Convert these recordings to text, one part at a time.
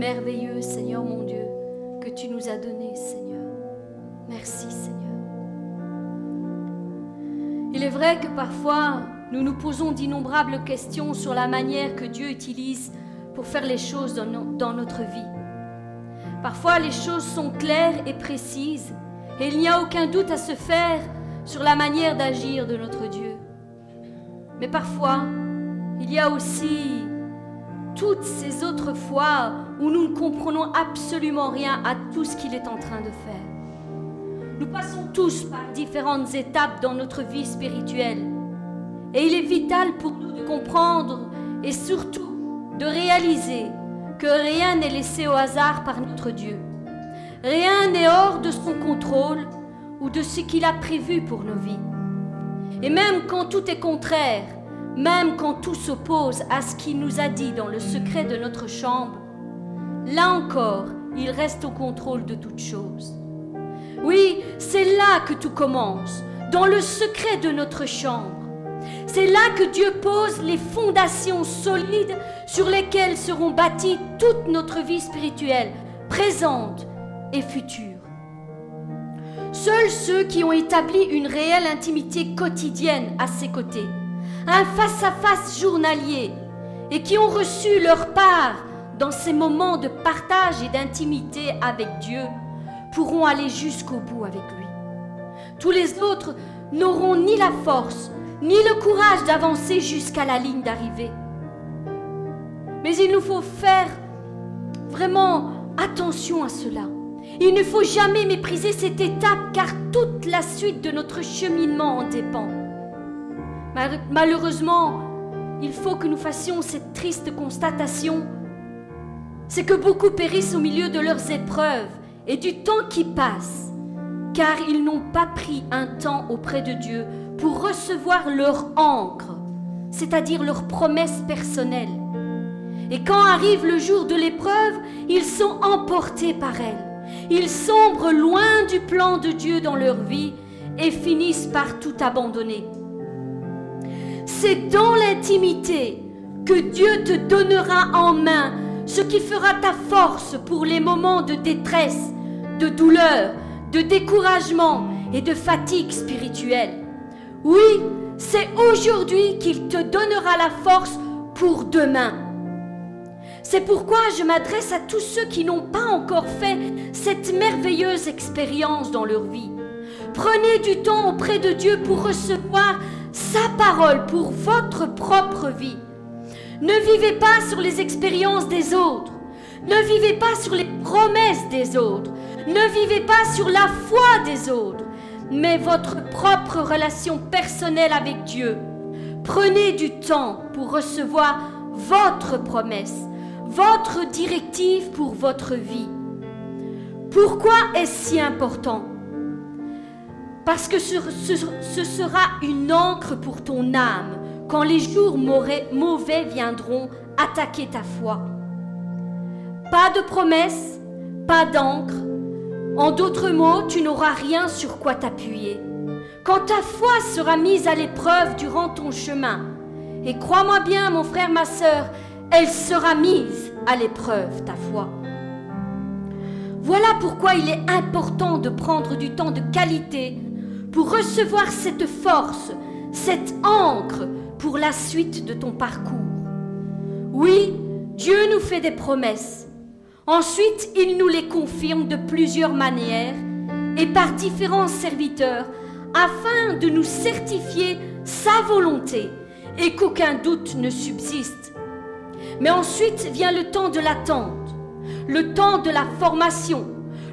merveilleux, Seigneur mon Dieu, que tu nous as donné, Seigneur. Merci, Seigneur. Il est vrai que parfois, nous nous posons d'innombrables questions sur la manière que Dieu utilise pour faire les choses dans, notre vie. Parfois, les choses sont claires et précises, et il n'y a aucun doute à se faire sur la manière d'agir de notre Dieu. Mais parfois, il y a aussi toutes ces autres fois où nous ne comprenons absolument rien à tout ce qu'il est en train de faire. Nous passons tous par différentes étapes dans notre vie spirituelle. Et il est vital pour nous de comprendre et surtout de réaliser que rien n'est laissé au hasard par notre Dieu. Rien n'est hors de son contrôle ou de ce qu'il a prévu pour nos vies. Et même quand tout est contraire, même quand tout s'oppose à ce qu'il nous a dit dans le secret de notre chambre, là encore, il reste au contrôle de toutes choses. Oui, c'est là que tout commence, dans le secret de notre chambre. C'est là que Dieu pose les fondations solides sur lesquelles seront bâties toute notre vie spirituelle, présente et future. Seuls ceux qui ont établi une réelle intimité quotidienne à ses côtés, un face-à-face -face journalier, et qui ont reçu leur part dans ces moments de partage et d'intimité avec Dieu, pourront aller jusqu'au bout avec lui. Tous les autres n'auront ni la force, ni le courage d'avancer jusqu'à la ligne d'arrivée. Mais il nous faut faire vraiment attention à cela. Il ne faut jamais mépriser cette étape car toute la suite de notre cheminement en dépend. Malheureusement, il faut que nous fassions cette triste constatation. C'est que beaucoup périssent au milieu de leurs épreuves et du temps qui passe, car ils n'ont pas pris un temps auprès de Dieu pour recevoir leur encre, c'est-à-dire leur promesse personnelle. Et quand arrive le jour de l'épreuve, ils sont emportés par elle. Ils sombrent loin du plan de Dieu dans leur vie et finissent par tout abandonner. C'est dans l'intimité que Dieu te donnera en main ce qui fera ta force pour les moments de détresse de douleur, de découragement et de fatigue spirituelle. Oui, c'est aujourd'hui qu'il te donnera la force pour demain. C'est pourquoi je m'adresse à tous ceux qui n'ont pas encore fait cette merveilleuse expérience dans leur vie. Prenez du temps auprès de Dieu pour recevoir sa parole pour votre propre vie. Ne vivez pas sur les expériences des autres. Ne vivez pas sur les promesses des autres. Ne vivez pas sur la foi des autres, mais votre propre relation personnelle avec Dieu. Prenez du temps pour recevoir votre promesse, votre directive pour votre vie. Pourquoi est-ce si important? Parce que ce, sera une encre pour ton âme quand les jours mauvais viendront attaquer ta foi. Pas de promesse, pas d'encre, en d'autres mots, tu n'auras rien sur quoi t'appuyer. Quand ta foi sera mise à l'épreuve durant ton chemin, et crois-moi bien, mon frère, ma sœur, elle sera mise à l'épreuve, ta foi. Voilà pourquoi il est important de prendre du temps de qualité pour recevoir cette force, cette encre pour la suite de ton parcours. Oui, Dieu nous fait des promesses, Ensuite, il nous les confirme de plusieurs manières et par différents serviteurs afin de nous certifier sa volonté et qu'aucun doute ne subsiste. Mais ensuite vient le temps de l'attente, le temps de la formation,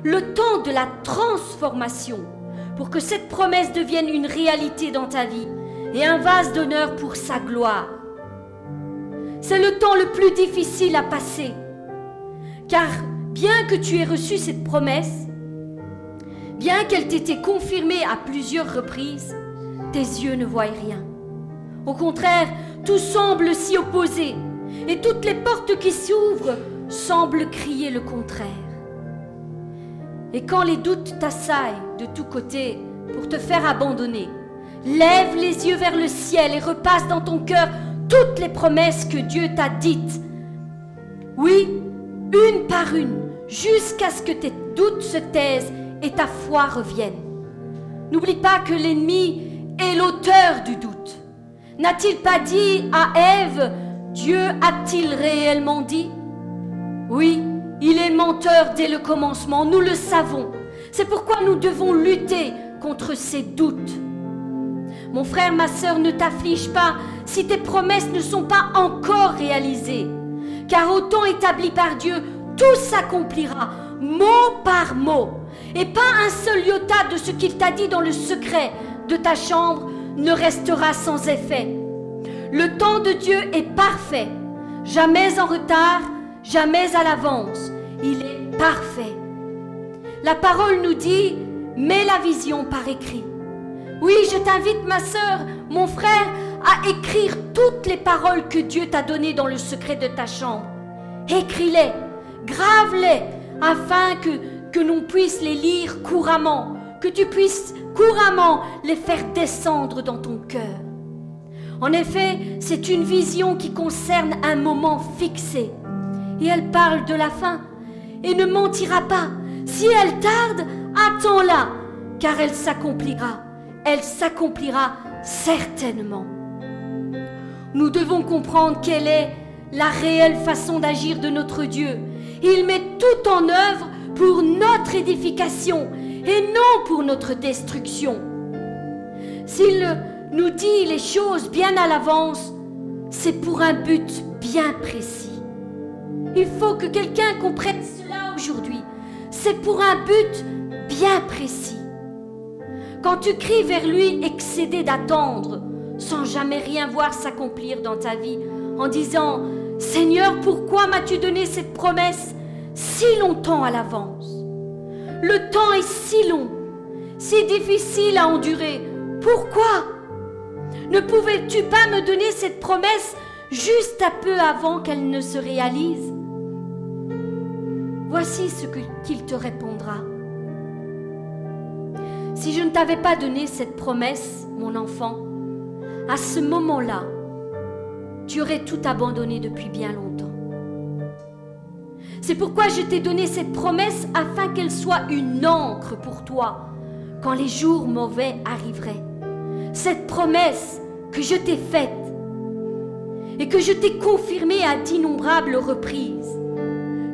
le temps de la transformation pour que cette promesse devienne une réalité dans ta vie et un vase d'honneur pour sa gloire. C'est le temps le plus difficile à passer car bien que tu aies reçu cette promesse, bien qu'elle t'ait confirmée à plusieurs reprises, tes yeux ne voient rien. Au contraire, tout semble s'y opposer et toutes les portes qui s'ouvrent semblent crier le contraire. Et quand les doutes t'assaillent de tous côtés pour te faire abandonner, lève les yeux vers le ciel et repasse dans ton cœur toutes les promesses que Dieu t'a dites. Oui, une par une, jusqu'à ce que tes doutes se taisent et ta foi revienne. N'oublie pas que l'ennemi est l'auteur du doute. N'a-t-il pas dit à Ève, Dieu a-t-il réellement dit? Oui, il est menteur dès le commencement, nous le savons. C'est pourquoi nous devons lutter contre ces doutes. Mon frère, ma sœur, ne t'afflige pas si tes promesses ne sont pas encore réalisées, car au temps établi par Dieu, tout s'accomplira, mot par mot, et pas un seul iota de ce qu'il t'a dit dans le secret de ta chambre ne restera sans effet. Le temps de Dieu est parfait, jamais en retard, jamais à l'avance. Il est parfait. La parole nous dit, mets la vision par écrit. Oui, je t'invite, ma sœur, mon frère, à écrire toutes les paroles que Dieu t'a données dans le secret de ta chambre. Écris-les, grave-les, afin que, que l'on puisse les lire couramment, que tu puisses couramment les faire descendre dans ton cœur. En effet, c'est une vision qui concerne un moment fixé. Et elle parle de la fin et ne mentira pas. Si elle tarde, attends-la, car elle s'accomplira. Elle s'accomplira certainement. Nous devons comprendre quelle est la réelle façon d'agir de notre Dieu. Il met tout en œuvre pour notre édification et non pour notre destruction. S'il nous dit les choses bien à l'avance, c'est pour un but bien précis. Il faut que quelqu'un comprenne cela aujourd'hui. C'est pour un but bien précis. Quand tu cries vers lui, excédé d'attendre, sans jamais rien voir s'accomplir dans ta vie, en disant Seigneur, pourquoi m'as-tu donné cette promesse si longtemps à l'avance? Le temps est si long, si difficile à endurer. Pourquoi? Ne pouvais-tu pas me donner cette promesse juste un peu avant qu'elle ne se réalise? Voici ce qu'il te répondra. Si je ne t'avais pas donné cette promesse, mon enfant, à ce moment-là, tu aurais tout abandonné depuis bien longtemps. C'est pourquoi je t'ai donné cette promesse afin qu'elle soit une encre pour toi quand les jours mauvais arriveraient. Cette promesse que je t'ai faite et que je t'ai confirmée à d'innombrables reprises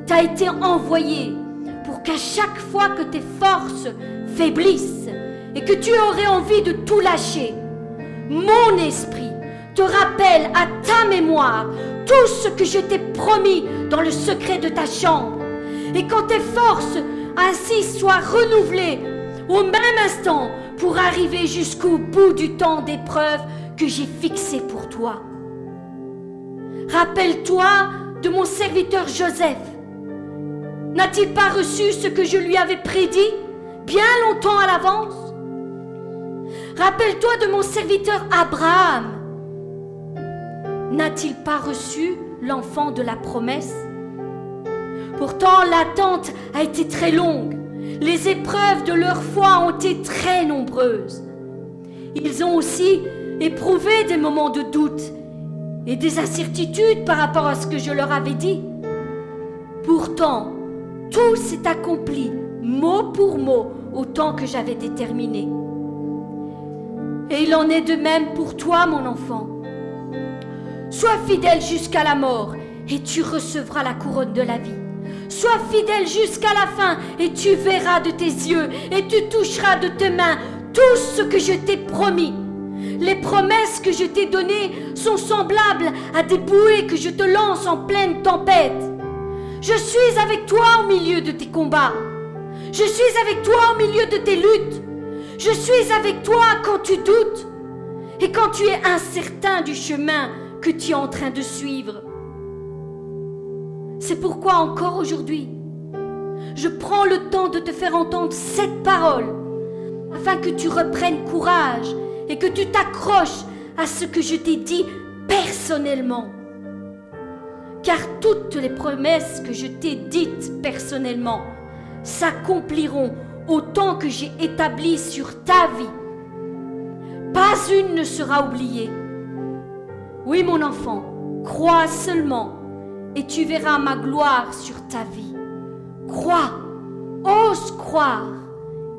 t'a été envoyée pour qu'à chaque fois que tes forces faiblissent et que tu aurais envie de tout lâcher, mon esprit te rappelle à ta mémoire tout ce que je t'ai promis dans le secret de ta chambre. Et quand tes forces ainsi soient renouvelées au même instant pour arriver jusqu'au bout du temps d'épreuve que j'ai fixé pour toi. Rappelle-toi de mon serviteur Joseph. N'a-t-il pas reçu ce que je lui avais prédit bien longtemps à l'avance? Rappelle-toi de mon serviteur Abraham. N'a-t-il pas reçu l'enfant de la promesse? Pourtant, l'attente a été très longue. Les épreuves de leur foi ont été très nombreuses. Ils ont aussi éprouvé des moments de doute et des incertitudes par rapport à ce que je leur avais dit. Pourtant, tout s'est accompli mot pour mot au temps que j'avais déterminé. Et il en est de même pour toi, mon enfant. Sois fidèle jusqu'à la mort et tu recevras la couronne de la vie. Sois fidèle jusqu'à la fin et tu verras de tes yeux et tu toucheras de tes mains tout ce que je t'ai promis. Les promesses que je t'ai données sont semblables à des bouées que je te lance en pleine tempête. Je suis avec toi au milieu de tes combats. Je suis avec toi au milieu de tes luttes. Je suis avec toi quand tu doutes et quand tu es incertain du chemin que tu es en train de suivre. C'est pourquoi encore aujourd'hui, je prends le temps de te faire entendre cette parole afin que tu reprennes courage et que tu t'accroches à ce que je t'ai dit personnellement. Car toutes les promesses que je t'ai dites personnellement s'accompliront Autant que j'ai établi sur ta vie. Pas une ne sera oubliée. Oui, mon enfant, crois seulement et tu verras ma gloire sur ta vie. Crois, ose croire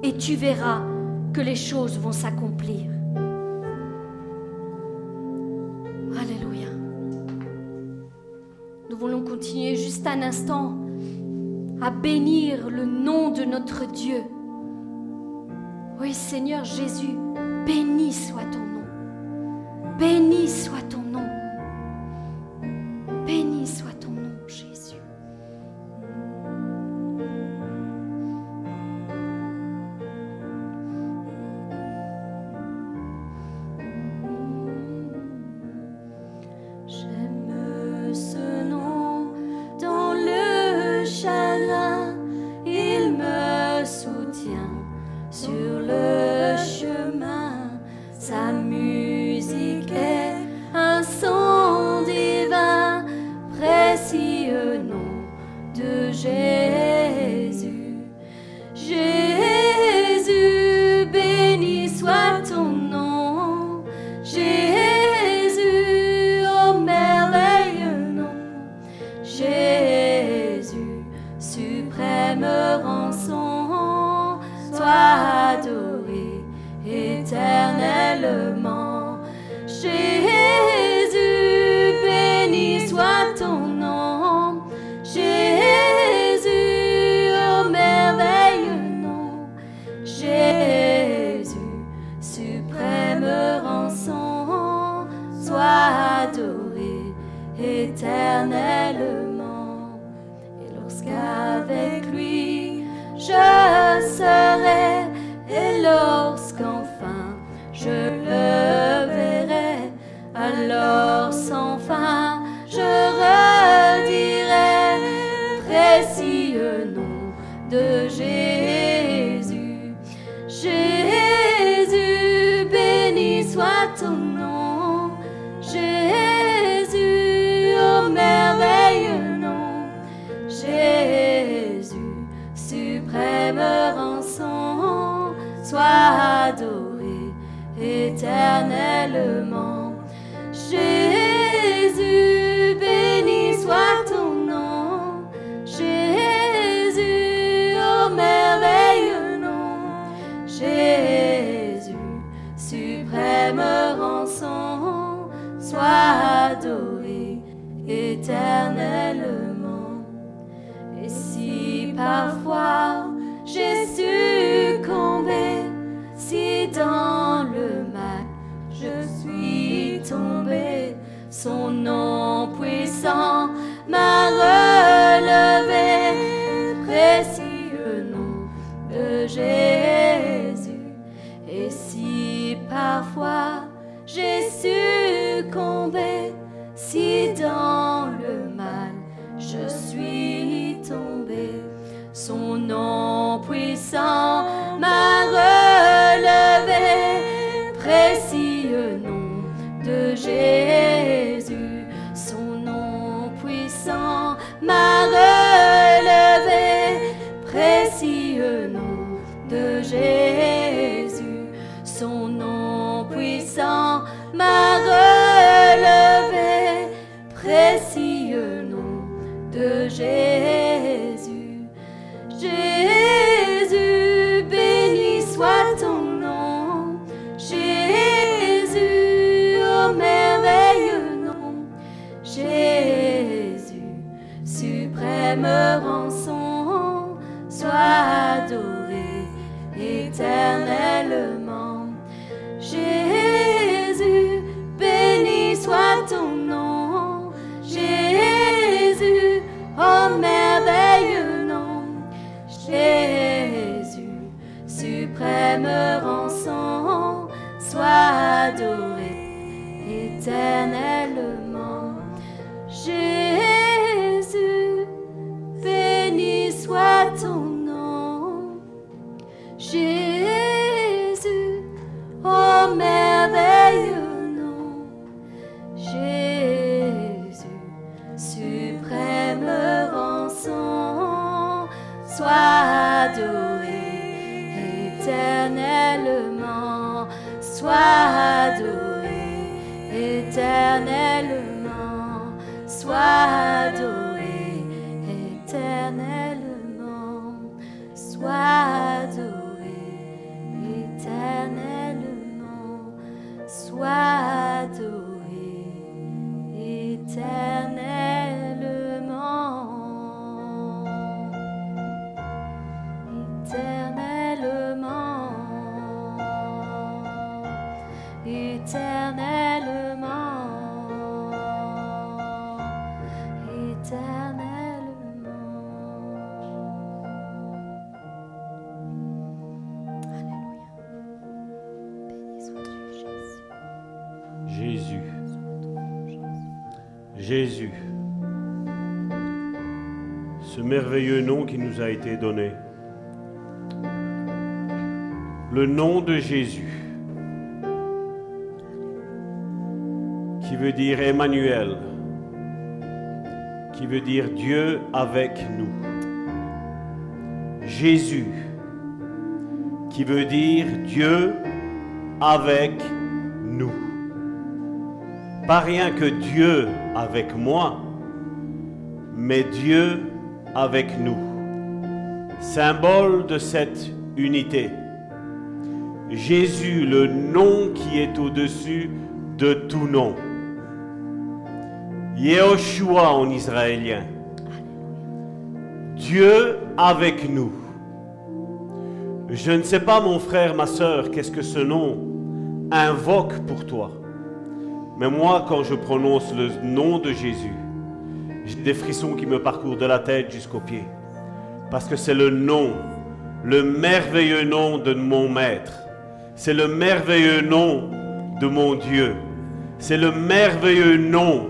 et tu verras que les choses vont s'accomplir. Alléluia. Nous voulons continuer juste un instant à bénir le nom de notre Dieu. Oui, Seigneur Jésus, béni soit ton nom. Béni soit ton nom. Qui nous a été donné. Le nom de Jésus. Qui veut dire Emmanuel. Qui veut dire Dieu avec nous. Jésus. Qui veut dire Dieu avec nous. Pas rien que Dieu avec moi, mais Dieu avec nous. Symbole de cette unité. Jésus, le nom qui est au-dessus de tout nom. Yehoshua en israélien. Dieu avec nous. Je ne sais pas, mon frère, ma soeur, qu'est-ce que ce nom invoque pour toi. Mais moi, quand je prononce le nom de Jésus, j'ai des frissons qui me parcourent de la tête jusqu'aux pieds. Parce que c'est le nom, le merveilleux nom de mon Maître. C'est le merveilleux nom de mon Dieu. C'est le merveilleux nom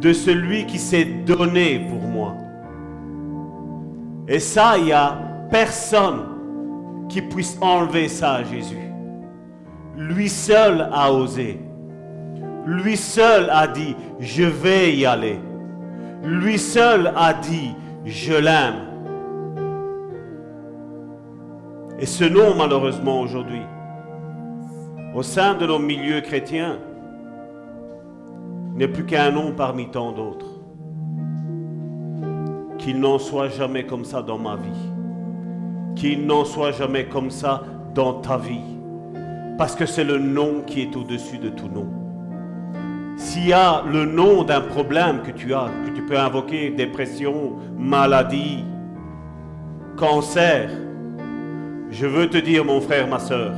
de celui qui s'est donné pour moi. Et ça, il n'y a personne qui puisse enlever ça à Jésus. Lui seul a osé. Lui seul a dit, je vais y aller. Lui seul a dit, je l'aime. Et ce nom, malheureusement, aujourd'hui, au sein de nos milieux chrétiens, n'est plus qu'un nom parmi tant d'autres. Qu'il n'en soit jamais comme ça dans ma vie. Qu'il n'en soit jamais comme ça dans ta vie. Parce que c'est le nom qui est au-dessus de tout nom. S'il y a le nom d'un problème que tu as, tu peux invoquer, dépression, maladie, cancer, je veux te dire, mon frère, ma soeur,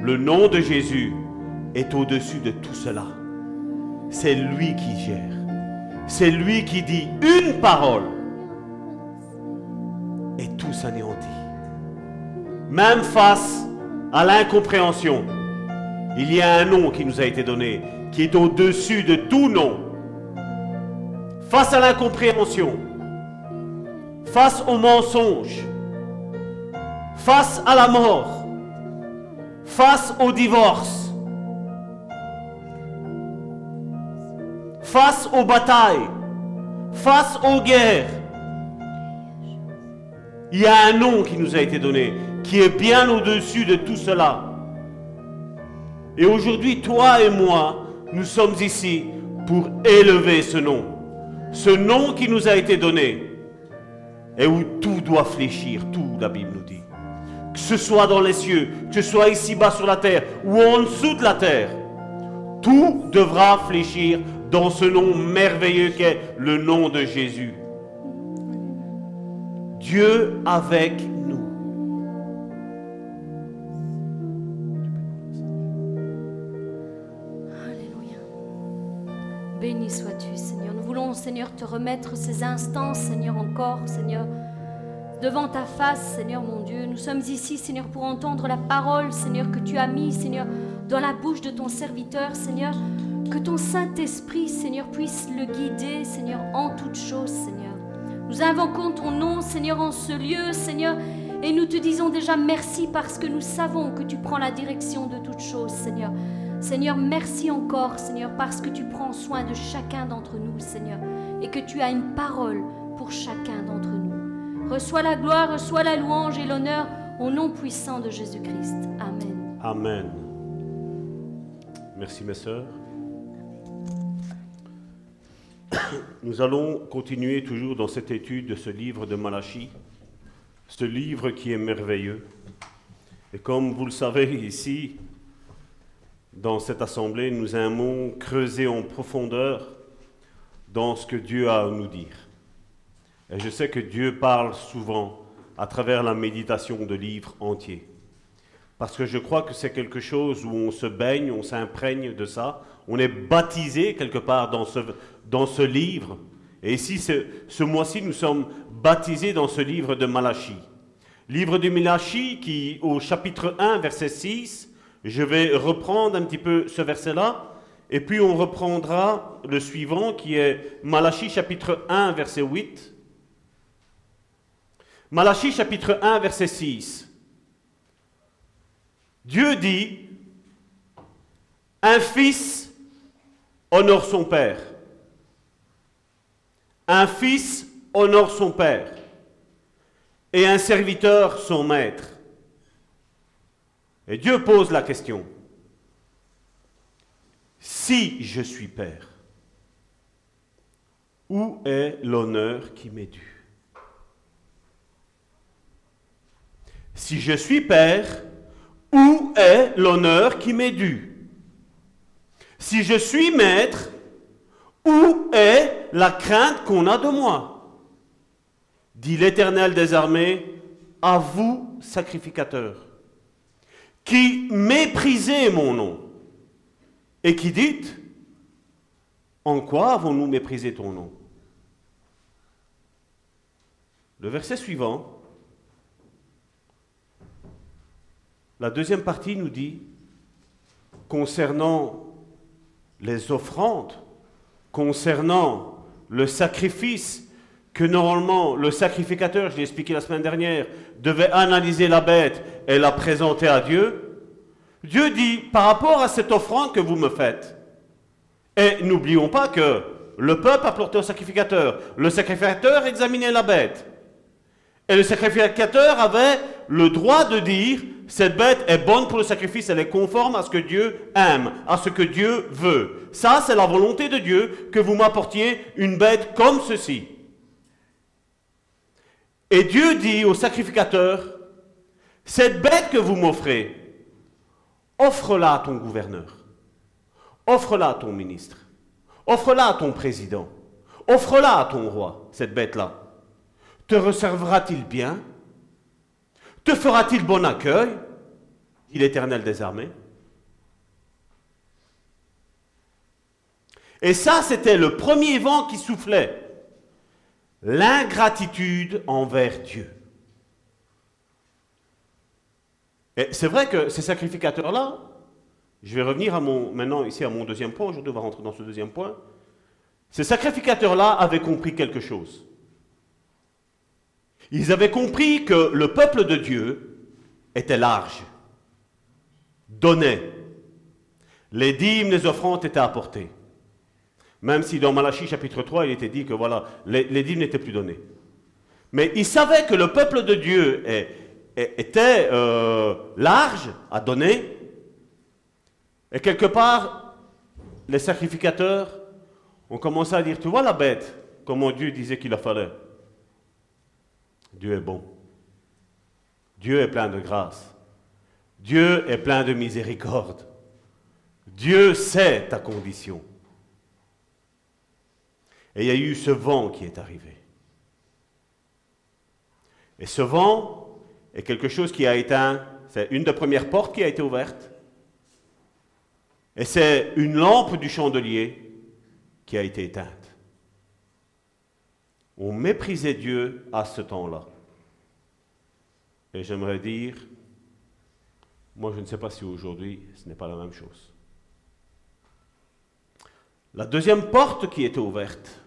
le nom de Jésus est au-dessus de tout cela. C'est lui qui gère. C'est lui qui dit une parole et tout s'anéantit. Même face à l'incompréhension, il y a un nom qui nous a été donné, qui est au-dessus de tout nom. Face à l'incompréhension, face au mensonge, face à la mort, face au divorce, face aux batailles, face aux guerres, il y a un nom qui nous a été donné, qui est bien au-dessus de tout cela. Et aujourd'hui, toi et moi, nous sommes ici pour élever ce nom. Ce nom qui nous a été donné et où tout doit fléchir, tout, la Bible nous dit. Que ce soit dans les cieux, que ce soit ici-bas sur la terre ou en dessous de la terre, tout devra fléchir dans ce nom merveilleux qu'est le nom de Jésus. Dieu avec nous. Alléluia. Béni sois-tu, Seigneur. Te remettre ces instants, Seigneur, encore, Seigneur, devant ta face, Seigneur mon Dieu. Nous sommes ici, Seigneur, pour entendre la parole, Seigneur, que tu as mis, Seigneur, dans la bouche de ton serviteur, Seigneur. Que ton Saint-Esprit, Seigneur, puisse le guider, Seigneur, en toutes choses, Seigneur. Nous invoquons ton nom, Seigneur, en ce lieu, Seigneur, et nous te disons déjà merci parce que nous savons que tu prends la direction de toutes choses, Seigneur. Seigneur, merci encore, Seigneur, parce que tu prends soin de chacun d'entre nous, Seigneur, et que tu as une parole pour chacun d'entre nous. Reçois la gloire, reçois la louange et l'honneur au nom puissant de Jésus-Christ. Amen. Amen. Merci mes sœurs. Nous allons continuer toujours dans cette étude de ce livre de Malachie, ce livre qui est merveilleux. Et comme vous le savez ici, dans cette assemblée, nous aimons creuser en profondeur dans ce que Dieu a à nous dire. Et je sais que Dieu parle souvent à travers la méditation de livres entiers. Parce que je crois que c'est quelque chose où on se baigne, on s'imprègne de ça, on est baptisé quelque part dans ce, dans ce livre. Et ici, ce, ce mois-ci, nous sommes baptisés dans ce livre de Malachie. Livre de Malachie qui, au chapitre 1, verset 6, je vais reprendre un petit peu ce verset-là, et puis on reprendra le suivant qui est Malachie chapitre 1, verset 8. Malachie chapitre 1, verset 6. Dieu dit, un fils honore son père. Un fils honore son père. Et un serviteur son maître. Et Dieu pose la question, si je suis père, où est l'honneur qui m'est dû? Si je suis père, où est l'honneur qui m'est dû? Si je suis maître, où est la crainte qu'on a de moi? Dit l'Éternel des armées, à vous, sacrificateurs, qui méprisez mon nom, et qui dites, en quoi avons-nous méprisé ton nom? Le verset suivant, La deuxième partie nous dit, concernant les offrandes, concernant le sacrifice, que normalement le sacrificateur, je l'ai expliqué la semaine dernière, devait analyser la bête et la présenter à Dieu, Dieu dit, par rapport à cette offrande que vous me faites, et n'oublions pas que le peuple a porté au sacrificateur, le sacrificateur examinait la bête, et le sacrificateur avait le droit de dire, cette bête est bonne pour le sacrifice, elle est conforme à ce que Dieu aime, à ce que Dieu veut. Ça, c'est la volonté de Dieu que vous m'apportiez une bête comme ceci. Et Dieu dit au sacrificateur, cette bête que vous m'offrez, offre-la à ton gouverneur, offre-la à ton ministre, offre-la à ton président, offre-la à ton roi, cette bête-là. Te reservera-t-il bien? Te fera-t-il bon accueil? Dit l'Éternel des armées. Et ça, c'était le premier vent qui soufflait. L'ingratitude envers Dieu. Et c'est vrai que ces sacrificateurs-là, je vais revenir à mon, maintenant ici à mon deuxième point, aujourd'hui on va rentrer dans ce deuxième point. Ces sacrificateurs-là avaient compris quelque chose. Ils avaient compris que le peuple de Dieu était large, donnait. Les dîmes, les offrandes étaient apportées. Même si dans Malachie chapitre 3, il était dit que voilà, les, dîmes n'étaient plus données. Mais ils savaient que le peuple de Dieu était euh, large à donner. Et quelque part, les sacrificateurs ont commencé à dire, tu vois la bête, comment Dieu disait qu'il la fallait. Dieu est bon. Dieu est plein de grâce. Dieu est plein de miséricorde. Dieu sait ta condition. Et il y a eu ce vent qui est arrivé. Et ce vent est quelque chose qui a éteint, c'est une des premières portes qui a été ouverte. Et c'est une lampe du chandelier qui a été éteinte. On méprisait Dieu à ce temps-là. Et j'aimerais dire, moi je ne sais pas si aujourd'hui ce n'est pas la même chose. La deuxième porte qui était ouverte,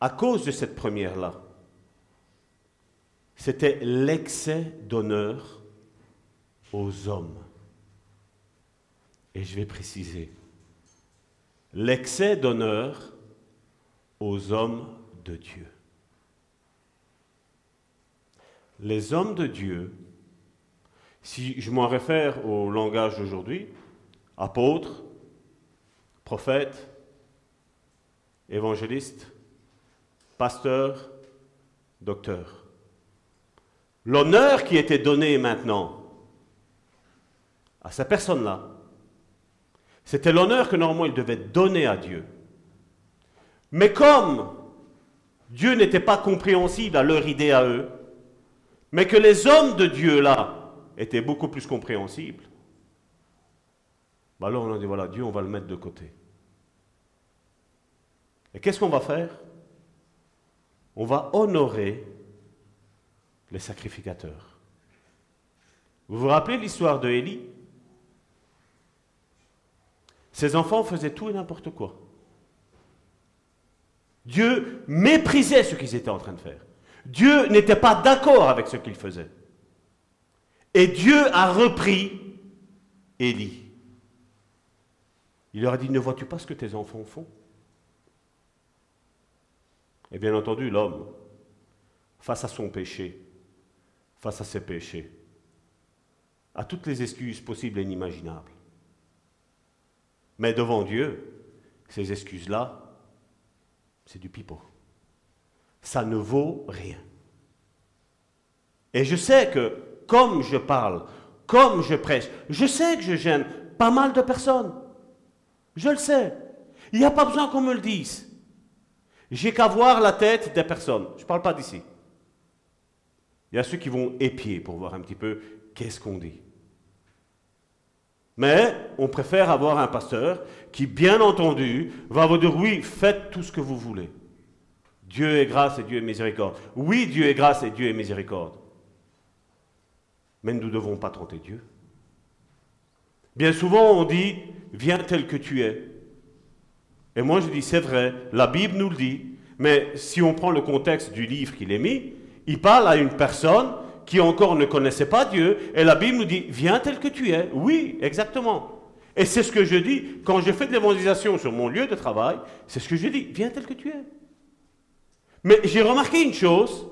à cause de cette première-là, c'était l'excès d'honneur aux hommes. Et je vais préciser, l'excès d'honneur aux hommes de Dieu. Les hommes de Dieu, si je m'en réfère au langage d'aujourd'hui, apôtres, prophètes, évangéliste, pasteur, docteur. L'honneur qui était donné maintenant à cette personne-là, c'était l'honneur que normalement il devait donner à Dieu. Mais comme Dieu n'était pas compréhensible à leur idée à eux, mais que les hommes de Dieu là étaient beaucoup plus compréhensibles, bah alors on a dit voilà, Dieu, on va le mettre de côté. Et qu'est-ce qu'on va faire? On va honorer les sacrificateurs. Vous vous rappelez l'histoire de Élie? Ses enfants faisaient tout et n'importe quoi. Dieu méprisait ce qu'ils étaient en train de faire. Dieu n'était pas d'accord avec ce qu'ils faisaient. Et Dieu a repris Élie. Il leur a dit, ne vois-tu pas ce que tes enfants font? Et bien entendu, l'homme, face à son péché, face à ses péchés, a toutes les excuses possibles et inimaginables. Mais devant Dieu, ces excuses-là, c'est du pipeau. Ça ne vaut rien. Et je sais que, comme je parle, comme je prêche, je sais que je gêne pas mal de personnes. Je le sais. Il n'y a pas besoin qu'on me le dise. J'ai qu'à voir la tête des personnes. Je ne parle pas d'ici. Il y a ceux qui vont épier pour voir un petit peu qu'est-ce qu'on dit. Mais on préfère avoir un pasteur qui, bien entendu, va vous dire oui, faites tout ce que vous voulez. Dieu est grâce et Dieu est miséricorde. Oui, Dieu est grâce et Dieu est miséricorde. Mais nous ne devons pas tenter Dieu. Bien souvent, on dit, viens tel que tu es. Et moi, je dis, c'est vrai, la Bible nous le dit. Mais si on prend le contexte du livre qu'il est mis, il parle à une personne qui encore ne connaissait pas Dieu, et la Bible nous dit, viens tel que tu es. Oui, exactement. Et c'est ce que je dis quand je fais de l'évangélisation sur mon lieu de travail, c'est ce que je dis, viens tel que tu es. Mais j'ai remarqué une chose,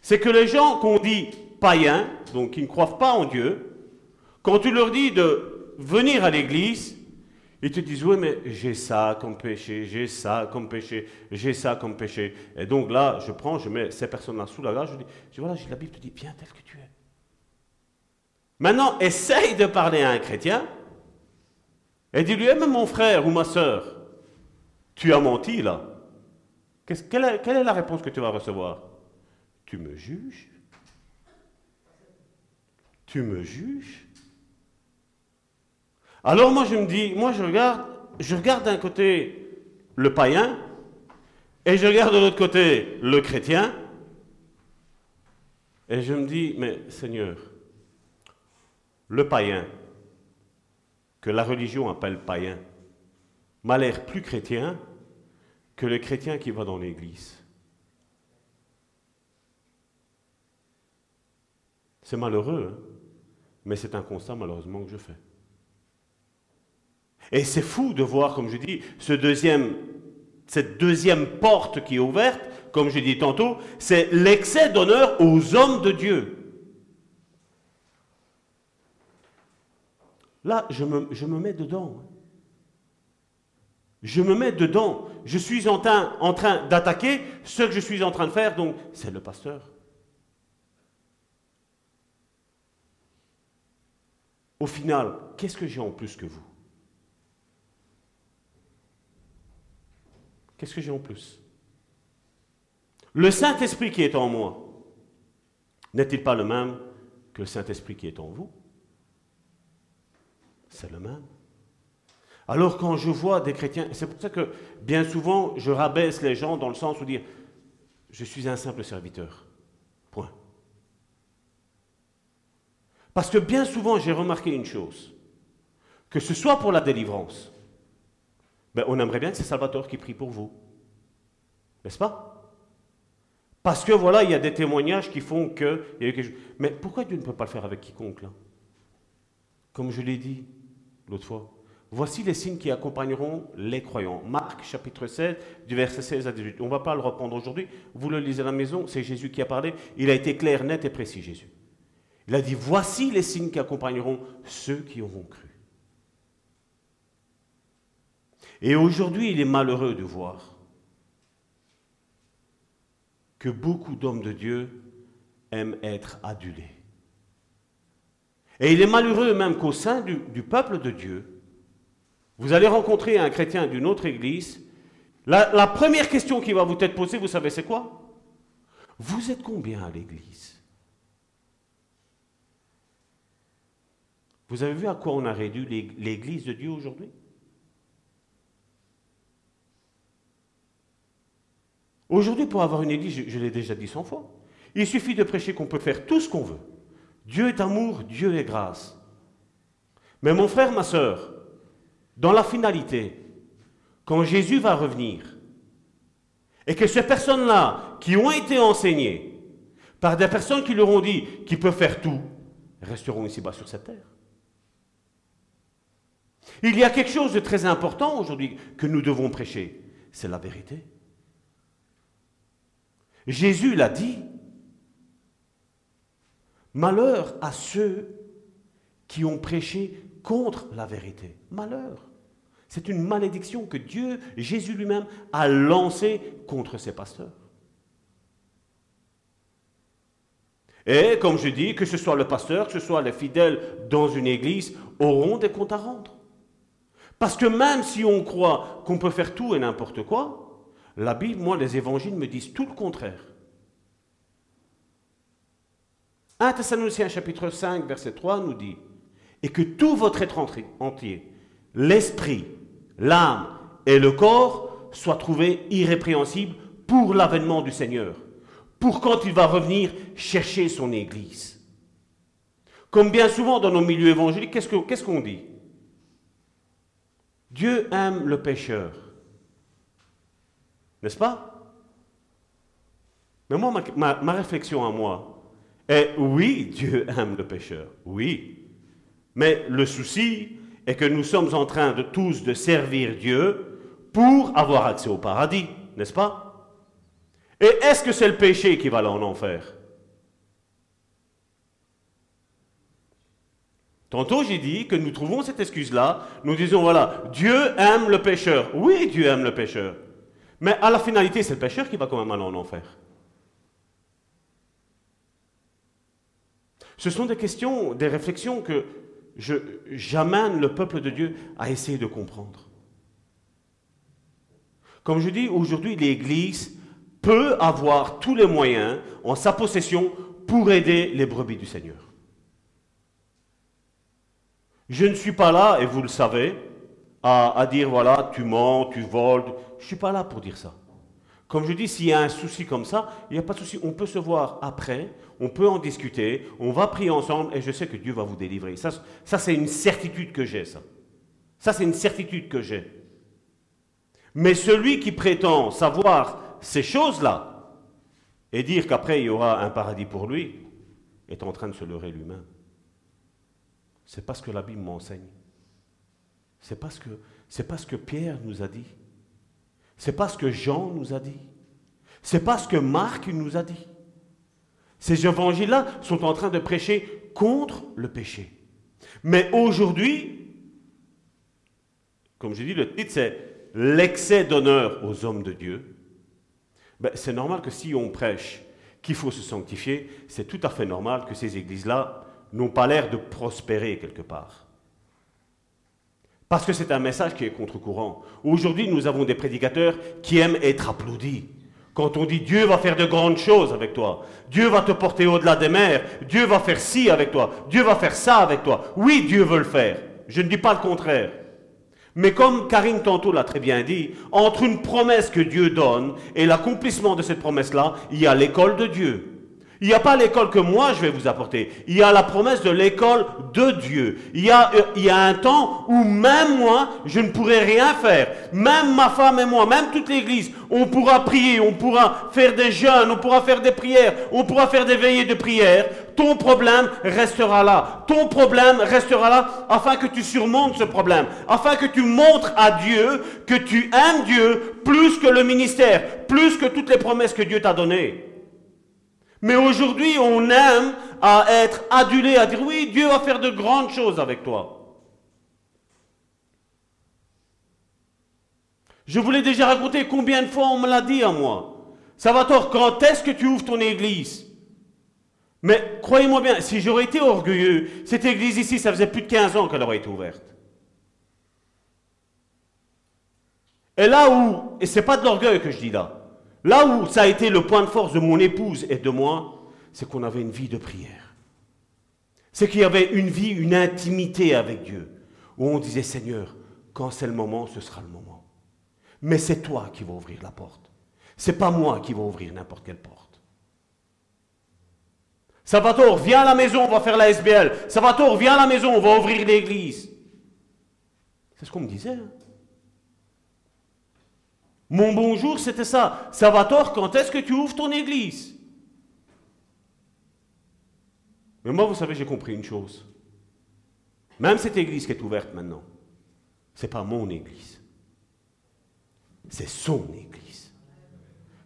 c'est que les gens qu'on dit païens, donc qui ne croient pas en Dieu, quand tu leur dis de venir à l'église, ils te disent, oui, mais j'ai ça comme péché, j'ai ça comme péché, j'ai ça comme péché. Et donc là, je prends, je mets ces personnes-là sous la grâce, je dis, je, voilà, la Bible te dit, viens tel que tu es. Maintenant, essaye de parler à un chrétien et dis-lui, eh, mon frère ou ma soeur, tu as menti là. quelle est la réponse que tu vas recevoir? Tu me juges? Tu me juges? Alors moi je me dis, moi je regarde, je regarde d'un côté le païen et je regarde de l'autre côté le chrétien et je me dis, mais Seigneur, le païen, que la religion appelle païen, m'a l'air plus chrétien que le chrétien qui va dans l'église. C'est malheureux, hein, mais c'est un constat malheureusement que je fais. Et c'est fou de voir, comme je dis, cette deuxième porte qui est ouverte, comme je dis tantôt, c'est l'excès d'honneur aux hommes de Dieu. Là, je me, mets dedans. Je me mets dedans. Je suis en train d'attaquer ce que je suis en train de faire, donc c'est le pasteur. Au final, qu'est-ce que j'ai en plus que vous? Qu'est-ce que j'ai en plus? Le Saint-Esprit qui est en moi, n'est-il pas le même que le Saint-Esprit qui est en vous? C'est le même. Alors quand je vois des chrétiens, c'est pour ça que bien souvent je rabaisse les gens dans le sens où dire, je suis un simple serviteur. Point. Parce que bien souvent j'ai remarqué une chose, que ce soit pour la délivrance, ben, on aimerait bien que c'est Salvatore qui prie pour vous. N'est-ce pas? Parce que voilà, il y a des témoignages qui font que. Mais pourquoi Dieu ne peut pas le faire avec quiconque là? Comme je l'ai dit l'autre fois. Voici les signes qui accompagneront les croyants. Marc chapitre 16, du verset 16 à 18. On ne va pas le reprendre aujourd'hui. Vous le lisez à la maison, c'est Jésus qui a parlé. Il a été clair, net et précis, Jésus. Il a dit, voici les signes qui accompagneront ceux qui auront cru. Et aujourd'hui, il est malheureux de voir que beaucoup d'hommes de Dieu aiment être adulés. Et il est malheureux même qu'au sein du, peuple de Dieu, vous allez rencontrer un chrétien d'une autre église. La, première question qui va vous être posée, vous savez c'est quoi? Vous êtes combien à l'église? Vous avez vu à quoi on a réduit l'église de Dieu aujourd'hui? Aujourd'hui, pour avoir une église, je, l'ai déjà dit cent fois, il suffit de prêcher qu'on peut faire tout ce qu'on veut. Dieu est amour, Dieu est grâce. Mais mon frère, ma soeur, dans la finalité, quand Jésus va revenir, et que ces personnes-là, qui ont été enseignées par des personnes qui leur ont dit qu'ils peuvent faire tout, resteront ici-bas sur cette terre. Il y a quelque chose de très important aujourd'hui que nous devons prêcher, c'est la vérité. Jésus l'a dit. Malheur à ceux qui ont prêché contre la vérité. Malheur. C'est une malédiction que Dieu, Jésus lui-même, a lancée contre ses pasteurs. Et comme je dis, que ce soit le pasteur, que ce soit les fidèles dans une église, auront des comptes à rendre. Parce que même si on croit qu'on peut faire tout et n'importe quoi, la Bible, moi, les évangiles me disent tout le contraire. 1 Thessaloniciens chapitre 5, verset 3 nous dit, et que tout votre être entier, l'esprit, l'âme et le corps soient trouvés irrépréhensibles pour l'avènement du Seigneur, pour quand il va revenir chercher son Église. Comme bien souvent dans nos milieux évangéliques, qu'est-ce qu'on dit? Dieu aime le pécheur. N'est-ce pas? Mais moi, ma, réflexion à moi est oui, Dieu aime le pécheur. Oui. Mais le souci est que nous sommes en train de tous de servir Dieu pour avoir accès au paradis, n'est-ce pas? Et est-ce que c'est le péché qui va aller en enfer? Tantôt j'ai dit que nous trouvons cette excuse-là, nous disons voilà, Dieu aime le pécheur. Oui, Dieu aime le pécheur. Mais à la finalité, c'est le pécheur qui va quand même aller en enfer. Ce sont des questions, des réflexions que j'amène le peuple de Dieu à essayer de comprendre. Comme je dis, aujourd'hui, l'Église peut avoir tous les moyens en sa possession pour aider les brebis du Seigneur. Je ne suis pas là, et vous le savez, à, dire voilà, tu mens, tu voles. Je ne suis pas là pour dire ça. Comme je dis, s'il y a un souci comme ça, il n'y a pas de souci. On peut se voir après, on peut en discuter, on va prier ensemble et je sais que Dieu va vous délivrer. Ça, ça c'est une certitude que j'ai, ça. Ça, c'est une certitude que j'ai. Mais celui qui prétend savoir ces choses-là et dire qu'après il y aura un paradis pour lui est en train de se leurrer lui-même. C'est pas ce que la Bible m'enseigne. C'est pas ce que pas ce que Pierre nous a dit. C'est pas ce que Jean nous a dit. C'est pas ce que Marc nous a dit. Ces évangiles-là sont en train de prêcher contre le péché. Mais aujourd'hui, comme je dis, le titre c'est l'excès d'honneur aux hommes de Dieu. Ben, c'est normal que si on prêche qu'il faut se sanctifier, c'est tout à fait normal que ces églises-là n'ont pas l'air de prospérer quelque part. Parce que c'est un message qui est contre-courant. Aujourd'hui, nous avons des prédicateurs qui aiment être applaudis. Quand on dit Dieu va faire de grandes choses avec toi, Dieu va te porter au-delà des mers, Dieu va faire ci avec toi, Dieu va faire ça avec toi. Oui, Dieu veut le faire. Je ne dis pas le contraire. Mais comme Karine tantôt l'a très bien dit, entre une promesse que Dieu donne et l'accomplissement de cette promesse-là, il y a l'école de Dieu. Il n'y a pas l'école que moi je vais vous apporter. Il y a la promesse de l'école de Dieu. Il y, a, euh, il y a un temps où même moi, je ne pourrai rien faire. Même ma femme et moi, même toute l'église, on pourra prier, on pourra faire des jeûnes, on pourra faire des prières, on pourra faire des veillées de prière. Ton problème restera là. Ton problème restera là afin que tu surmontes ce problème. Afin que tu montres à Dieu que tu aimes Dieu plus que le ministère, plus que toutes les promesses que Dieu t'a données. Mais aujourd'hui, on aime à être adulé, à dire oui, Dieu va faire de grandes choses avec toi. Je vous l'ai déjà raconté combien de fois on me l'a dit à moi. Salvatore, quand est-ce que tu ouvres ton église? Mais croyez-moi bien, si j'aurais été orgueilleux, cette église ici, ça faisait plus de 15 ans qu'elle aurait été ouverte. Et là où, et c'est pas de l'orgueil que je dis là, là où ça a été le point de force de mon épouse et de moi, c'est qu'on avait une vie de prière. C'est qu'il y avait une vie, une intimité avec Dieu, où on disait Seigneur, quand c'est le moment, ce sera le moment. Mais c'est toi qui vas ouvrir la porte. C'est pas moi qui vais ouvrir n'importe quelle porte. Salvatore, viens à la maison, on va faire la SBL. Salvatore, viens à la maison, on va ouvrir l'église. C'est ce qu'on me disait. Hein. Mon bonjour, c'était ça. Salvatore, quand est-ce que tu ouvres ton église? Mais moi, vous savez, j'ai compris une chose. Même cette église qui est ouverte maintenant, ce n'est pas mon église. C'est son église.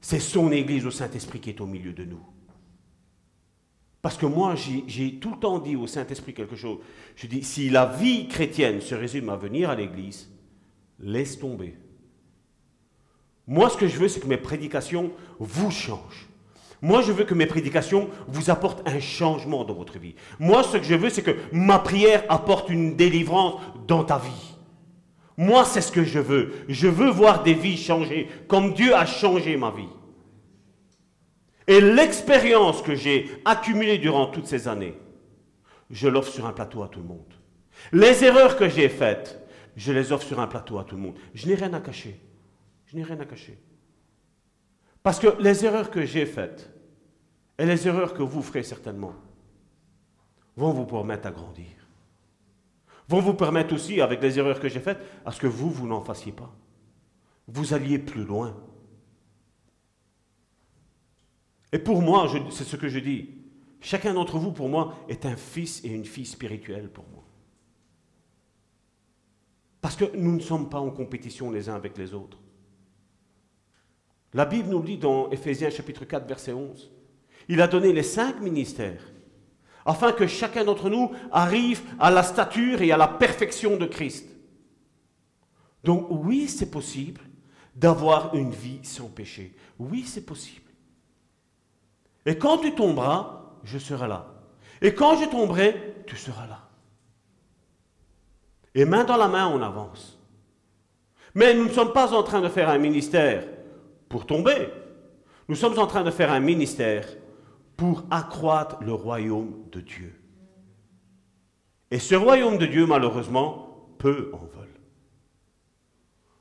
C'est son église au Saint-Esprit qui est au milieu de nous. Parce que moi, j'ai tout le temps dit au Saint-Esprit quelque chose. Je dis, si la vie chrétienne se résume à venir à l'église, laisse tomber. Moi, ce que je veux, c'est que mes prédications vous changent. Moi, je veux que mes prédications vous apportent un changement dans votre vie. Moi, ce que je veux, c'est que ma prière apporte une délivrance dans ta vie. Moi, c'est ce que je veux. Je veux voir des vies changer, comme Dieu a changé ma vie. Et l'expérience que j'ai accumulée durant toutes ces années, je l'offre sur un plateau à tout le monde. Les erreurs que j'ai faites, je les offre sur un plateau à tout le monde. Je n'ai rien à cacher. N'ai rien à cacher. Parce que les erreurs que j'ai faites, et les erreurs que vous ferez certainement, vont vous permettre à grandir. Vont vous permettre aussi, avec les erreurs que j'ai faites, à ce que vous, vous n'en fassiez pas. Vous alliez plus loin. Et pour moi, c'est ce que je dis, chacun d'entre vous, pour moi, est un fils et une fille spirituelle pour moi. Parce que nous ne sommes pas en compétition les uns avec les autres. La Bible nous dit dans Éphésiens chapitre 4, verset 11, il a donné les cinq ministères afin que chacun d'entre nous arrive à la stature et à la perfection de Christ. Donc oui, c'est possible d'avoir une vie sans péché. Oui, c'est possible. Et quand tu tomberas, je serai là. Et quand je tomberai, tu seras là. Et main dans la main, on avance. Mais nous ne sommes pas en train de faire un ministère pour tomber. Nous sommes en train de faire un ministère pour accroître le royaume de Dieu. Et ce royaume de Dieu, malheureusement, peu en veulent.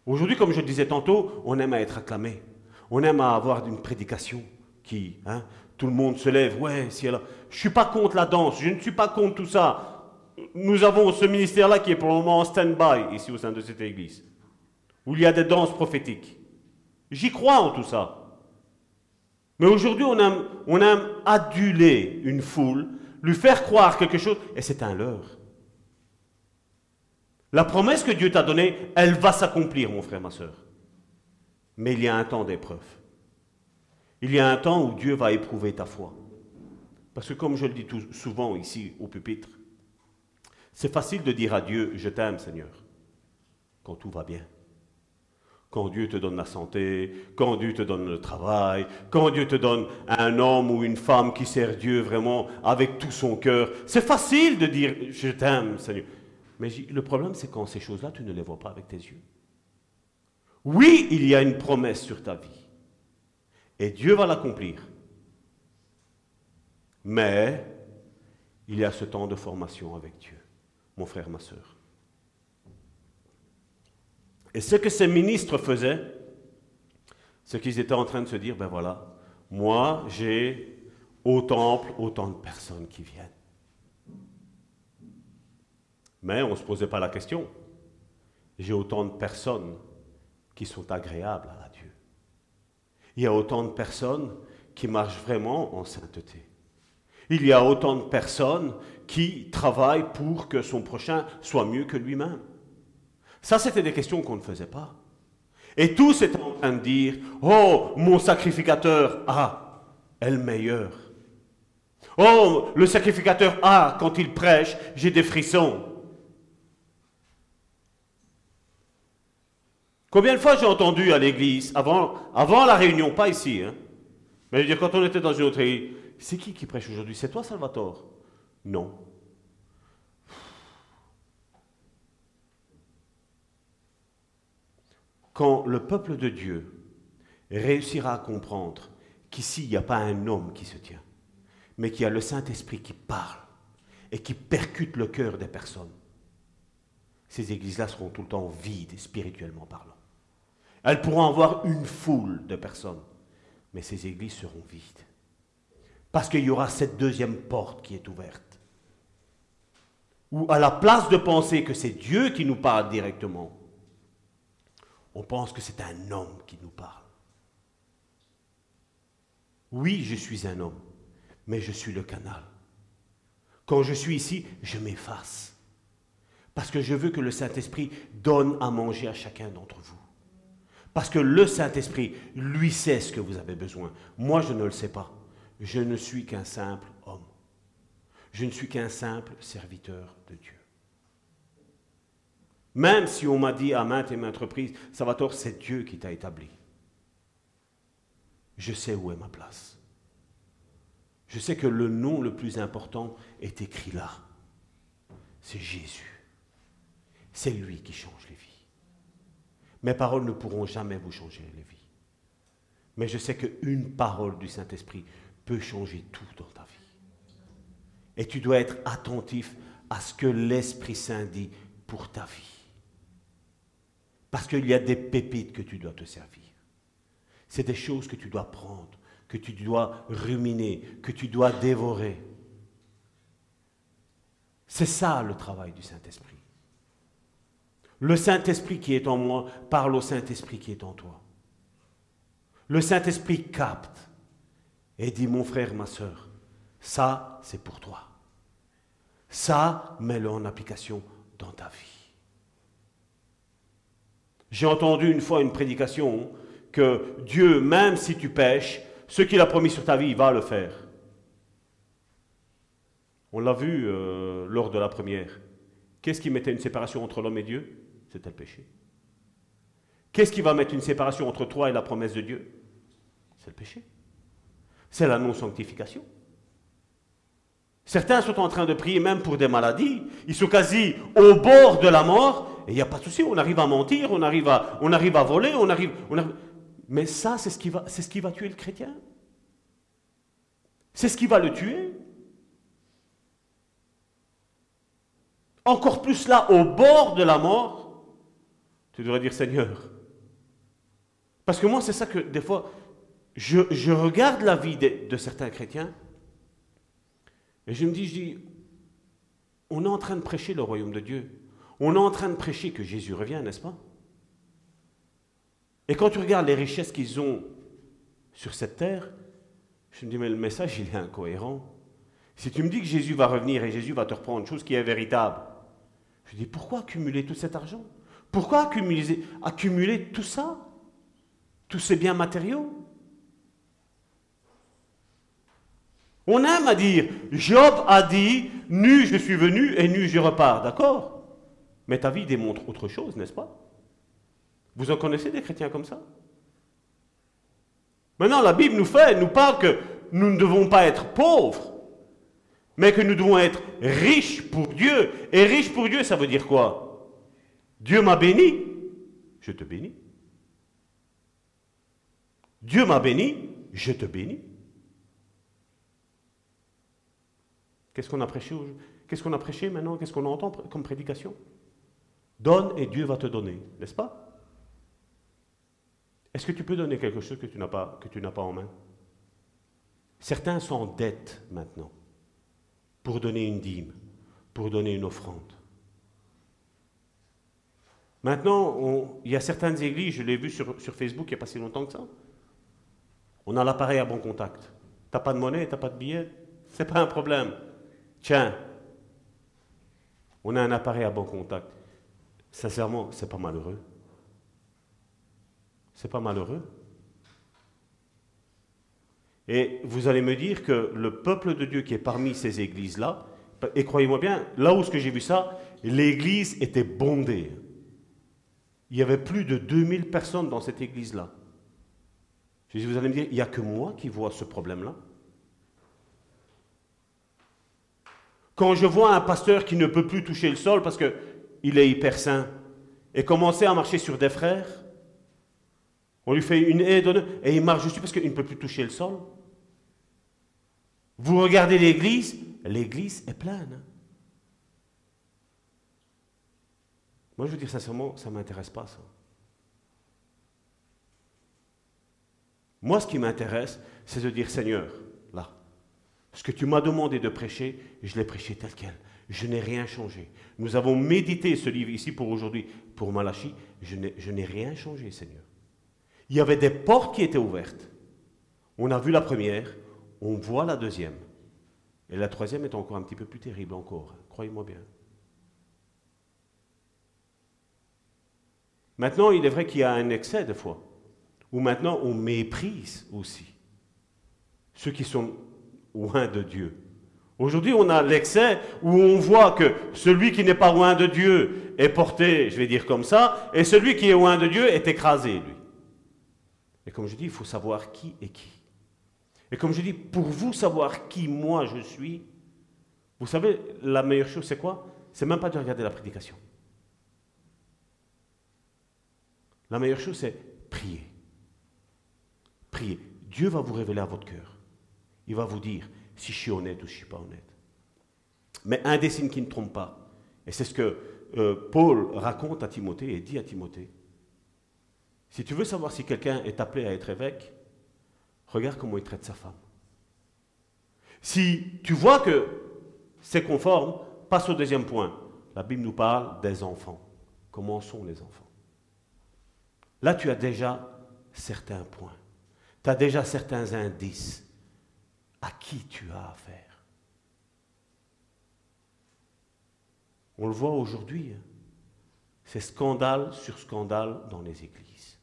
Aujourd'hui, comme je le disais tantôt, on aime à être acclamé. On aime à avoir une prédication qui, hein, tout le monde se lève. Ouais, si elle... Je ne suis pas contre la danse, je ne suis pas contre tout ça. Nous avons ce ministère-là qui est pour le moment en stand-by ici au sein de cette église, où il y a des danses prophétiques. J'y crois en tout ça. Mais aujourd'hui, on aime, aduler une foule, lui faire croire quelque chose, et c'est un leurre. La promesse que Dieu t'a donnée, elle va s'accomplir, mon frère, ma soeur. Mais il y a un temps d'épreuve. Il y a un temps où Dieu va éprouver ta foi. Parce que comme je le dis souvent ici au pupitre, c'est facile de dire à Dieu, je t'aime Seigneur, quand tout va bien quand Dieu te donne la santé, quand Dieu te donne le travail, quand Dieu te donne un homme ou une femme qui sert Dieu vraiment avec tout son cœur. C'est facile de dire je t'aime, Seigneur. Mais le problème, c'est quand ces choses-là, tu ne les vois pas avec tes yeux. Oui, il y a une promesse sur ta vie. Et Dieu va l'accomplir. Mais il y a ce temps de formation avec Dieu, mon frère, ma soeur. Et ce que ces ministres faisaient, c'est qu'ils étaient en train de se dire, ben voilà, moi j'ai au temple autant de personnes qui viennent. Mais on ne se posait pas la question. J'ai autant de personnes qui sont agréables à Dieu. Il y a autant de personnes qui marchent vraiment en sainteté. Il y a autant de personnes qui travaillent pour que son prochain soit mieux que lui-même. Ça, c'était des questions qu'on ne faisait pas. Et tous étaient en train de dire, oh, mon sacrificateur A est le meilleur. Oh, le sacrificateur A, quand il prêche, j'ai des frissons. Combien de fois j'ai entendu à l'église, avant, avant la réunion, pas ici, hein, Mais dire, quand on était dans une autre église, c'est qui qui prêche aujourd'hui? C'est toi, Salvatore Non. Quand le peuple de Dieu réussira à comprendre qu'ici, il n'y a pas un homme qui se tient, mais qu'il y a le Saint-Esprit qui parle et qui percute le cœur des personnes, ces églises-là seront tout le temps vides, spirituellement parlant. Elles pourront avoir une foule de personnes, mais ces églises seront vides. Parce qu'il y aura cette deuxième porte qui est ouverte. Où à la place de penser que c'est Dieu qui nous parle directement, on pense que c'est un homme qui nous parle. Oui, je suis un homme, mais je suis le canal. Quand je suis ici, je m'efface. Parce que je veux que le Saint-Esprit donne à manger à chacun d'entre vous. Parce que le Saint-Esprit, lui, sait ce que vous avez besoin. Moi, je ne le sais pas. Je ne suis qu'un simple homme. Je ne suis qu'un simple serviteur de Dieu. Même si on m'a dit à maintes et maintes reprises, Salvatore, c'est Dieu qui t'a établi. Je sais où est ma place. Je sais que le nom le plus important est écrit là. C'est Jésus. C'est lui qui change les vies. Mes paroles ne pourront jamais vous changer les vies. Mais je sais qu'une parole du Saint-Esprit peut changer tout dans ta vie. Et tu dois être attentif à ce que l'Esprit Saint dit pour ta vie. Parce qu'il y a des pépites que tu dois te servir. C'est des choses que tu dois prendre, que tu dois ruminer, que tu dois dévorer. C'est ça le travail du Saint-Esprit. Le Saint-Esprit qui est en moi parle au Saint-Esprit qui est en toi. Le Saint-Esprit capte et dit, mon frère, ma soeur, ça, c'est pour toi. Ça, mets-le en application dans ta vie. J'ai entendu une fois une prédication que Dieu, même si tu pêches, ce qu'il a promis sur ta vie, il va le faire. On l'a vu euh, lors de la première. Qu'est-ce qui mettait une séparation entre l'homme et Dieu? C'était le péché. Qu'est-ce qui va mettre une séparation entre toi et la promesse de Dieu? C'est le péché. C'est la non-sanctification. Certains sont en train de prier même pour des maladies. Ils sont quasi au bord de la mort. Et il n'y a pas de souci, on arrive à mentir, on arrive à, on arrive à voler, on arrive, on Mais ça, c'est ce, qui va, c'est ce qui va tuer le chrétien. C'est ce qui va le tuer. encore plus là, au bord de la mort, tu devrais dire Seigneur. Parce que moi, c'est ça que des fois, je, regarde la vie de, certains chrétiens et je me dis, je dis, on est en train de prêcher le royaume de Dieu. On est en train de prêcher que Jésus revient, n'est-ce pas? Et quand tu regardes les richesses qu'ils ont sur cette terre, je me dis, mais le message, il est incohérent. Si tu me dis que Jésus va revenir et Jésus va te reprendre chose qui est véritable, je dis, pourquoi accumuler tout cet argent? Pourquoi accumuler, accumuler tout ça? Tous ces biens matériaux? On aime à dire, Job a dit, nu je suis venu et nu je repars, d'accord? Mais ta vie démontre autre chose, n'est-ce pas? Vous en connaissez des chrétiens comme ça? Maintenant, la Bible nous fait, nous parle que nous ne devons pas être pauvres, mais que nous devons être riches pour Dieu. Et riche pour Dieu, ça veut dire quoi? Dieu m'a béni, je te bénis. Dieu m'a béni, je te bénis. Qu'est-ce qu'on a prêché Qu'est-ce qu'on a prêché maintenant? Qu'est-ce qu'on entend comme prédication? Donne et Dieu va te donner, n'est-ce pas? Est-ce que tu peux donner quelque chose que tu n'as pas, pas en main? Certains sont en dette maintenant pour donner une dîme, pour donner une offrande. Maintenant, il y a certaines églises, je l'ai vu sur, Facebook il n'y a pas si longtemps que ça, on a l'appareil à bon contact. Tu n'as pas de monnaie, tu n'as pas de billet, c'est pas un problème. Tiens, on a un appareil à bon contact. Sincèrement, c'est pas malheureux. C'est pas malheureux. Et vous allez me dire que le peuple de Dieu qui est parmi ces églises-là, et croyez-moi bien, là où j'ai vu ça, l'église était bondée. Il y avait plus de 2000 personnes dans cette église-là. Vous allez me dire, il n'y a que moi qui vois ce problème-là? Quand je vois un pasteur qui ne peut plus toucher le sol parce qu'il est hyper sain et commencer à marcher sur des frères, on lui fait une aide et il marche dessus parce qu'il ne peut plus toucher le sol. Vous regardez l'église, l'église est pleine. Moi, je veux dire sincèrement, ça ne m'intéresse pas, ça. Moi, ce qui m'intéresse, c'est de dire, Seigneur, ce que tu m'as demandé de prêcher, je l'ai prêché tel quel. Je n'ai rien changé. Nous avons médité ce livre ici pour aujourd'hui, pour Malachi. Je n'ai rien changé, Seigneur. Il y avait des portes qui étaient ouvertes. On a vu la première, on voit la deuxième. Et la troisième est encore un petit peu plus terrible encore, croyez-moi bien. Maintenant, il est vrai qu'il y a un excès de fois, où maintenant on méprise aussi ceux qui sont loin de Dieu. Aujourd'hui, on a l'excès où on voit que celui qui n'est pas loin de Dieu est porté, je vais dire comme ça, et celui qui est loin de Dieu est écrasé, lui. Et comme je dis, il faut savoir qui est qui. Et comme je dis, pour vous savoir qui moi je suis, vous savez, la meilleure chose, c'est quoi? C'est même pas de regarder la prédication. La meilleure chose, c'est prier. Prier. Dieu va vous révéler à votre cœur. Il va vous dire si je suis honnête ou si je ne suis pas honnête. Mais un des signes qui ne trompe pas, et c'est ce que euh, Paul raconte à Timothée et dit à Timothée, si tu veux savoir si quelqu'un est appelé à être évêque, regarde comment il traite sa femme. Si tu vois que c'est conforme, passe au deuxième point. La Bible nous parle des enfants. Comment sont les enfants? Là, tu as déjà certains points. Tu as déjà certains indices à qui tu as affaire? On le voit aujourd'hui. Hein. C'est scandale sur scandale dans les églises.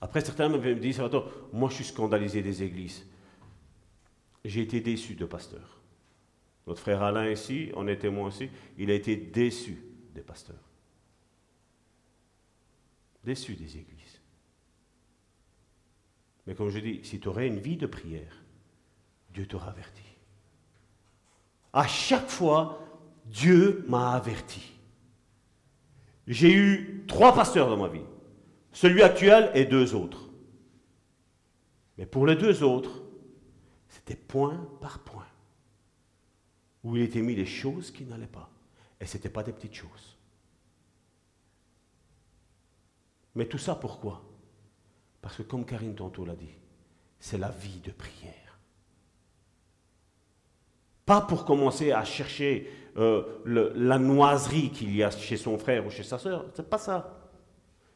Après, certains me disent, moi je suis scandalisé des églises. J'ai été déçu de pasteurs. Notre frère Alain ici, on est témoin aussi, il a été déçu des pasteurs. Déçu des églises. Mais comme je dis, si tu aurais une vie de prière, Dieu t'aura averti. À chaque fois, Dieu m'a averti. J'ai eu trois pasteurs dans ma vie. Celui actuel et deux autres. Mais pour les deux autres, c'était point par point. Où il était mis les choses qui n'allaient pas. Et ce n'étaient pas des petites choses. Mais tout ça pourquoi? Parce que comme Karine tantôt l'a dit, c'est la vie de prière. Pas pour commencer à chercher euh, la noiserie qu'il y a chez son frère ou chez sa soeur. C'est pas ça.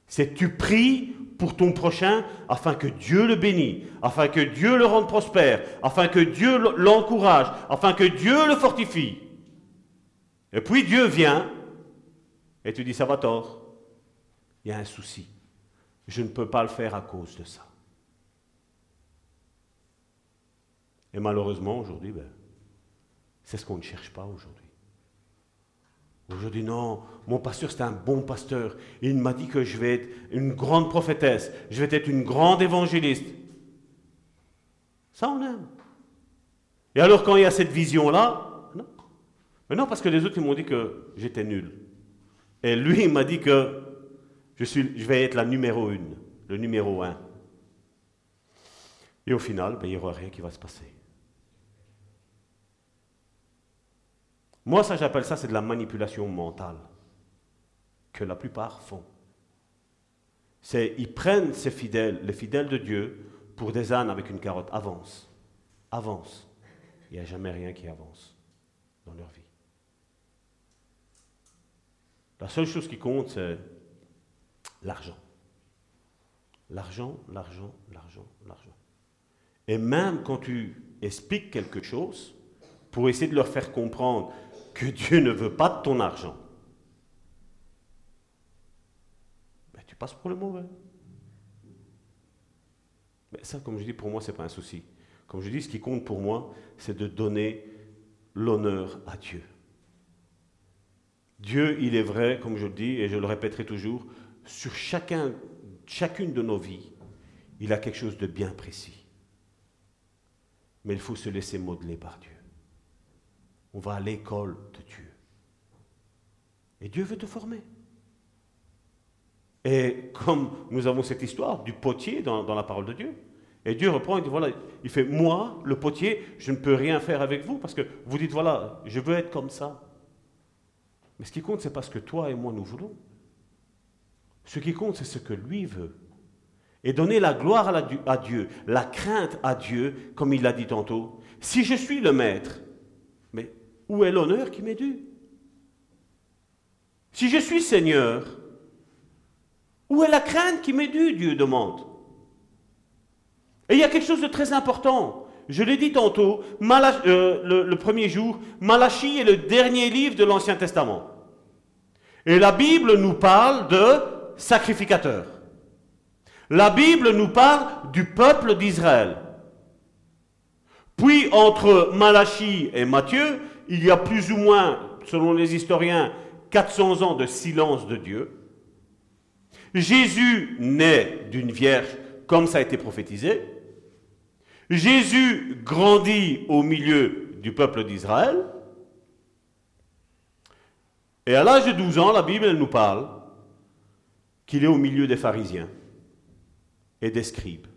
C'est tu pries pour ton prochain afin que Dieu le bénisse, afin que Dieu le rende prospère, afin que Dieu l'encourage, afin que Dieu le fortifie. Et puis Dieu vient et tu dis ça va tort. Il y a un souci. Je ne peux pas le faire à cause de ça. Et malheureusement, aujourd'hui, ben, c'est ce qu'on ne cherche pas aujourd'hui. Aujourd'hui, non, mon pasteur, c'est un bon pasteur. Il m'a dit que je vais être une grande prophétesse, je vais être une grande évangéliste. Ça, on aime. Et alors, quand il y a cette vision-là, non. Mais non, parce que les autres, ils m'ont dit que j'étais nul. Et lui, il m'a dit que je, vais être la numéro une, le numéro un. Et au final, ben, il n'y aura rien qui va se passer. Moi, ça, j'appelle ça, c'est de la manipulation mentale que la plupart font. C'est, ils prennent ces fidèles, les fidèles de Dieu, pour des ânes avec une carotte. Avance, avance. Il n'y a jamais rien qui avance dans leur vie. La seule chose qui compte, c'est l'argent. L'argent, l'argent, l'argent, l'argent. Et même quand tu expliques quelque chose, pour essayer de leur faire comprendre que Dieu ne veut pas de ton argent, ben, tu passes pour le mauvais. Mais ça, comme je dis, pour moi, ce n'est pas un souci. Comme je dis, ce qui compte pour moi, c'est de donner l'honneur à Dieu. Dieu, il est vrai, comme je le dis, et je le répéterai toujours, sur chacun, chacune de nos vies, il a quelque chose de bien précis. Mais il faut se laisser modeler par Dieu. On va à l'école de Dieu. Et Dieu veut te former. Et comme nous avons cette histoire du potier dans, dans la parole de Dieu, et Dieu reprend et dit, voilà, il fait, moi, le potier, je ne peux rien faire avec vous parce que vous dites, voilà, je veux être comme ça. Mais ce qui compte, c'est pas ce que toi et moi nous voulons. Ce qui compte, c'est ce que lui veut. Et donner la gloire à, Dieu, la crainte à Dieu, comme il l'a dit tantôt. Si je suis le maître, mais où est l'honneur qui m'est dû? Si je suis Seigneur, où est la crainte qui m'est due Dieu demande. Et il y a quelque chose de très important. Je l'ai dit tantôt, euh, le, premier jour, Malachie est le dernier livre de l'Ancien Testament. Et la Bible nous parle de sacrificateurs. La Bible nous parle du peuple d'Israël. Puis entre Malachie et Matthieu, il y a plus ou moins, selon les historiens, 400 ans de silence de Dieu. Jésus naît d'une vierge, comme ça a été prophétisé. Jésus grandit au milieu du peuple d'Israël. Et à l'âge de 12 ans, la Bible nous parle qu'il est au milieu des pharisiens et des scribes.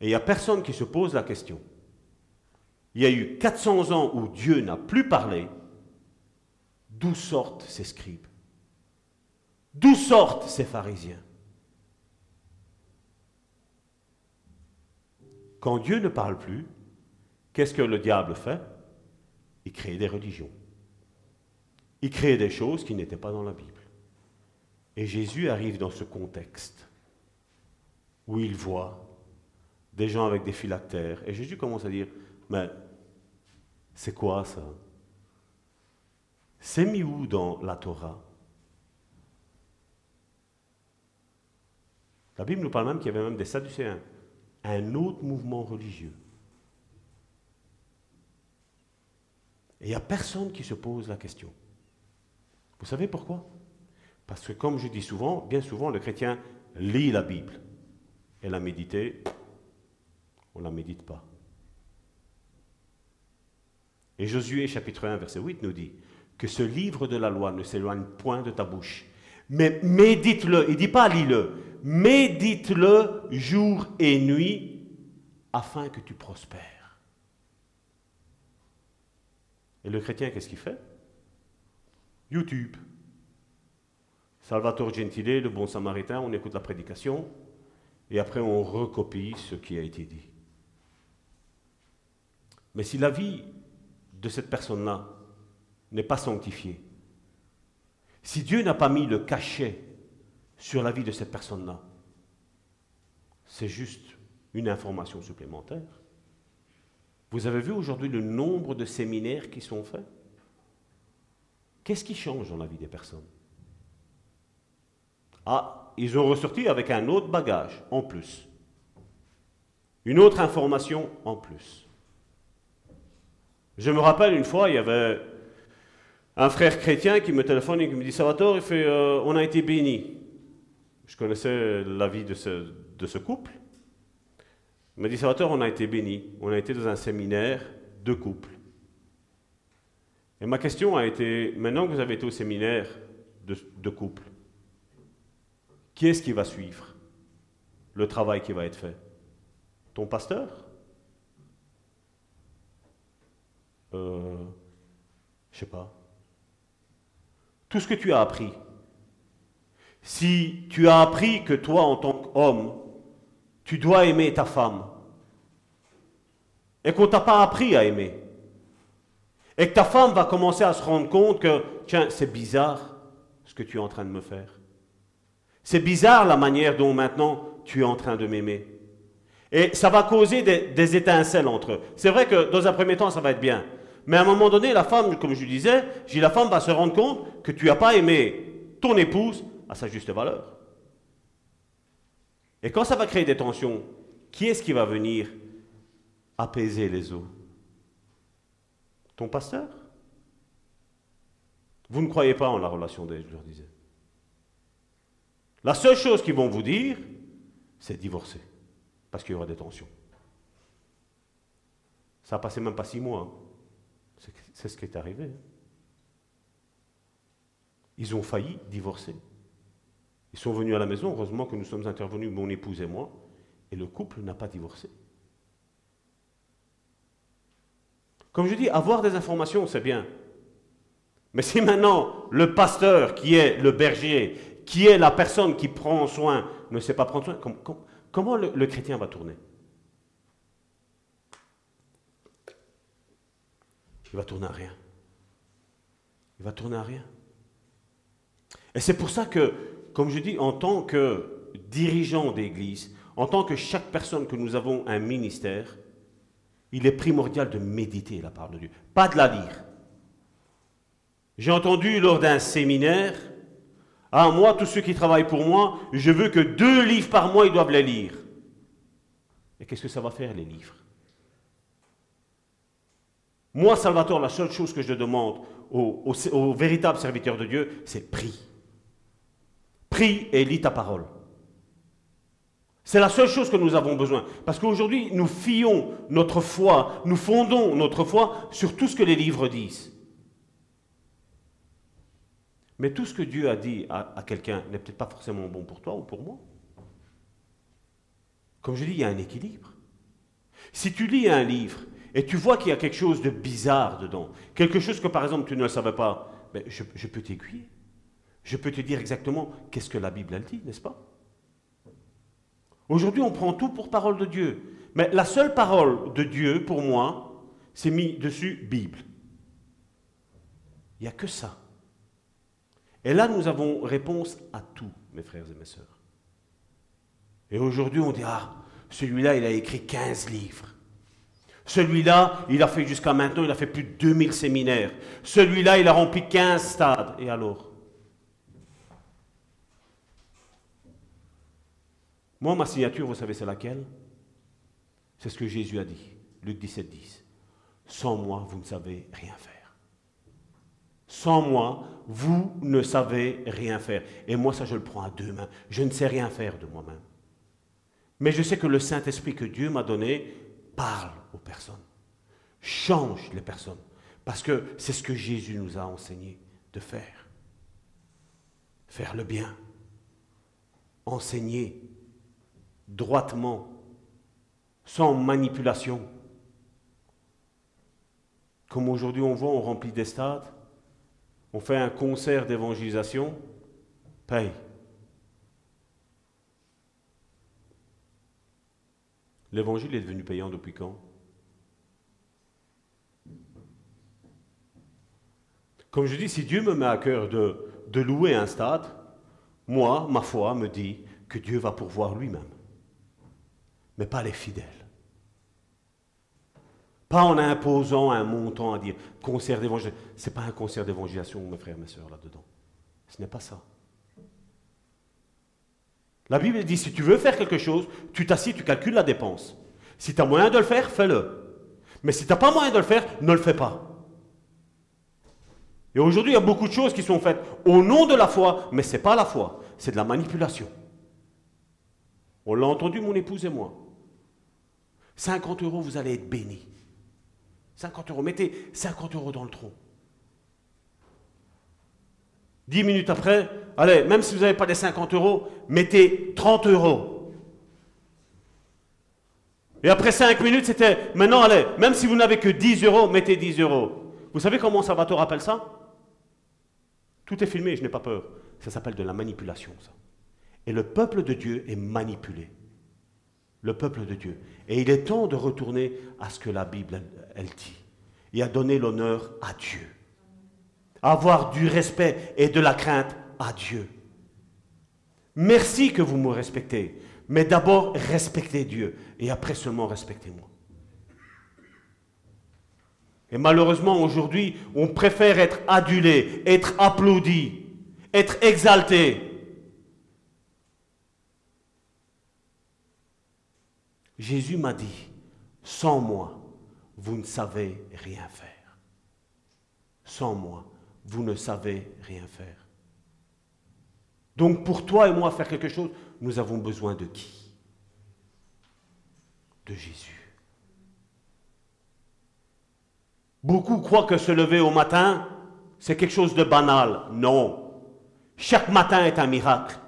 Et il n'y a personne qui se pose la question. Il y a eu 400 ans où Dieu n'a plus parlé. D'où sortent ces scribes? D'où sortent ces pharisiens? Quand Dieu ne parle plus, qu'est-ce que le diable fait? Il crée des religions. Il crée des choses qui n'étaient pas dans la Bible. Et Jésus arrive dans ce contexte où il voit des gens avec des phylactères. Et Jésus commence à dire, mais c'est quoi ça? C'est mis où dans la Torah? La Bible nous parle même qu'il y avait même des Sadducéens un autre mouvement religieux. Et il n'y a personne qui se pose la question. Vous savez pourquoi? Parce que comme je dis souvent, bien souvent, le chrétien lit la Bible. Et la méditer, on ne la médite pas. Et Josué chapitre 1 verset 8 nous dit que ce livre de la loi ne s'éloigne point de ta bouche, mais médite-le. Il ne dit pas lis-le, médite-le jour et nuit afin que tu prospères. Et le chrétien, qu'est-ce qu'il fait? YouTube. Salvatore Gentile, le bon samaritain, on écoute la prédication et après on recopie ce qui a été dit. Mais si la vie de cette personne-là n'est pas sanctifiée, si Dieu n'a pas mis le cachet sur la vie de cette personne-là. C'est juste une information supplémentaire. Vous avez vu aujourd'hui le nombre de séminaires qui sont faits? Qu'est-ce qui change dans la vie des personnes? Ah, ils ont ressorti avec un autre bagage en plus. Une autre information en plus. Je me rappelle une fois, il y avait un frère chrétien qui me téléphone et qui me dit Salvatore, euh, on a été bénis je connaissais la vie de ce, couple. Il m'a dit, Salvatore, on a été bénis. On a été dans un séminaire de couple. Et ma question a été, maintenant que vous avez été au séminaire de couple, qui est-ce qui va suivre le travail qui va être fait? Ton pasteur? Euh, Je sais pas. Tout ce que tu as appris, si tu as appris que toi, en tant qu'homme, tu dois aimer ta femme, et qu'on ne t'a pas appris à aimer, et que ta femme va commencer à se rendre compte que, tiens, c'est bizarre ce que tu es en train de me faire. C'est bizarre la manière dont maintenant tu es en train de m'aimer. Et ça va causer des, étincelles entre eux. C'est vrai que dans un premier temps, ça va être bien. Mais à un moment donné, la femme, comme je disais, la femme va se rendre compte que tu n'as pas aimé ton épouse à sa juste valeur. Et quand ça va créer des tensions, qui est-ce qui va venir apaiser les eaux? Ton pasteur? Vous ne croyez pas en la relation d'elle, je leur disais. La seule chose qu'ils vont vous dire, c'est divorcer, parce qu'il y aura des tensions. Ça a passé même pas six mois. Hein. C'est ce qui est arrivé. Hein. Ils ont failli divorcer. Ils sont venus à la maison, heureusement que nous sommes intervenus, mon épouse et moi, et le couple n'a pas divorcé. Comme je dis, avoir des informations, c'est bien. Mais si maintenant le pasteur, qui est le berger, qui est la personne qui prend soin, ne sait pas prendre soin, comment le chrétien va tourner? Il va tourner à rien. Il va tourner à rien. Et c'est pour ça que, comme je dis, en tant que dirigeant d'église, en tant que chaque personne que nous avons un ministère, il est primordial de méditer la parole de Dieu, pas de la lire. J'ai entendu lors d'un séminaire, ah moi, tous ceux qui travaillent pour moi, je veux que deux livres par mois, ils doivent les lire. Et qu'est-ce que ça va faire, les livres? Moi, Salvatore, la seule chose que je demande aux, véritables serviteurs de Dieu, c'est prie. Prie et lis ta parole. C'est la seule chose que nous avons besoin. Parce qu'aujourd'hui, nous fions notre foi, nous fondons notre foi sur tout ce que les livres disent. Mais tout ce que Dieu a dit à, quelqu'un n'est peut-être pas forcément bon pour toi ou pour moi. Comme je dis, il y a un équilibre. Si tu lis un livre et tu vois qu'il y a quelque chose de bizarre dedans, quelque chose que par exemple tu ne savais pas, ben, je, peux t'aiguiller. Je peux te dire exactement qu'est-ce que la Bible elle dit, n'est-ce pas? Aujourd'hui, on prend tout pour parole de Dieu. Mais la seule parole de Dieu, pour moi, c'est mis dessus Bible. Il n'y a que ça. Et là, nous avons réponse à tout, mes frères et mes sœurs. Et aujourd'hui, on dit, ah, celui-là, il a écrit 15 livres. Celui-là, il a fait jusqu'à maintenant, il a fait plus de 2000 séminaires. Celui-là, il a rempli 15 stades. Et alors? Moi, ma signature, vous savez, c'est laquelle? C'est ce que Jésus a dit. Luc 17, 10. Sans moi, vous ne savez rien faire. Sans moi, vous ne savez rien faire. Et moi, ça, je le prends à deux mains. Je ne sais rien faire de moi-même. Mais je sais que le Saint-Esprit que Dieu m'a donné parle aux personnes, change les personnes, parce que c'est ce que Jésus nous a enseigné de faire. Faire le bien, enseigner droitement, sans manipulation. Comme aujourd'hui on voit, on remplit des stades, on fait un concert d'évangélisation, paye. L'évangile est devenu payant depuis quand? Comme je dis, si Dieu me met à cœur de, de louer un stade, moi, ma foi me dit que Dieu va pourvoir lui-même, mais pas les fidèles. Pas en imposant un montant à dire concert d'évangélisation. Ce n'est pas un concert d'évangélisation, mes frères mes sœurs, là-dedans. Ce n'est pas ça. La Bible dit, si tu veux faire quelque chose, tu t'assieds, tu calcules la dépense. Si tu as moyen de le faire, fais-le. Mais si tu n'as pas moyen de le faire, ne le fais pas. Et aujourd'hui, il y a beaucoup de choses qui sont faites au nom de la foi, mais ce n'est pas la foi, c'est de la manipulation. On l'a entendu, mon épouse et moi. 50 euros, vous allez être bénis. 50 euros, mettez 50 euros dans le tronc. Dix minutes après, allez, même si vous n'avez pas les 50 euros, mettez 30 euros. Et après cinq minutes, c'était, maintenant, allez, même si vous n'avez que 10 euros, mettez 10 euros. Vous savez comment Salvatore appelle ça? Tout est filmé, je n'ai pas peur. Ça s'appelle de la manipulation, ça. Et le peuple de Dieu est manipulé. Le peuple de Dieu. Et il est temps de retourner à ce que la Bible, elle dit. Et à donner l'honneur à Dieu avoir du respect et de la crainte à Dieu. Merci que vous me respectez, mais d'abord respectez Dieu et après seulement respectez-moi. Et malheureusement aujourd'hui, on préfère être adulé, être applaudi, être exalté. Jésus m'a dit, sans moi, vous ne savez rien faire. Sans moi, vous ne savez rien faire. Donc pour toi et moi faire quelque chose, nous avons besoin de qui? De Jésus. Beaucoup croient que se lever au matin, c'est quelque chose de banal. Non. Chaque matin est un miracle.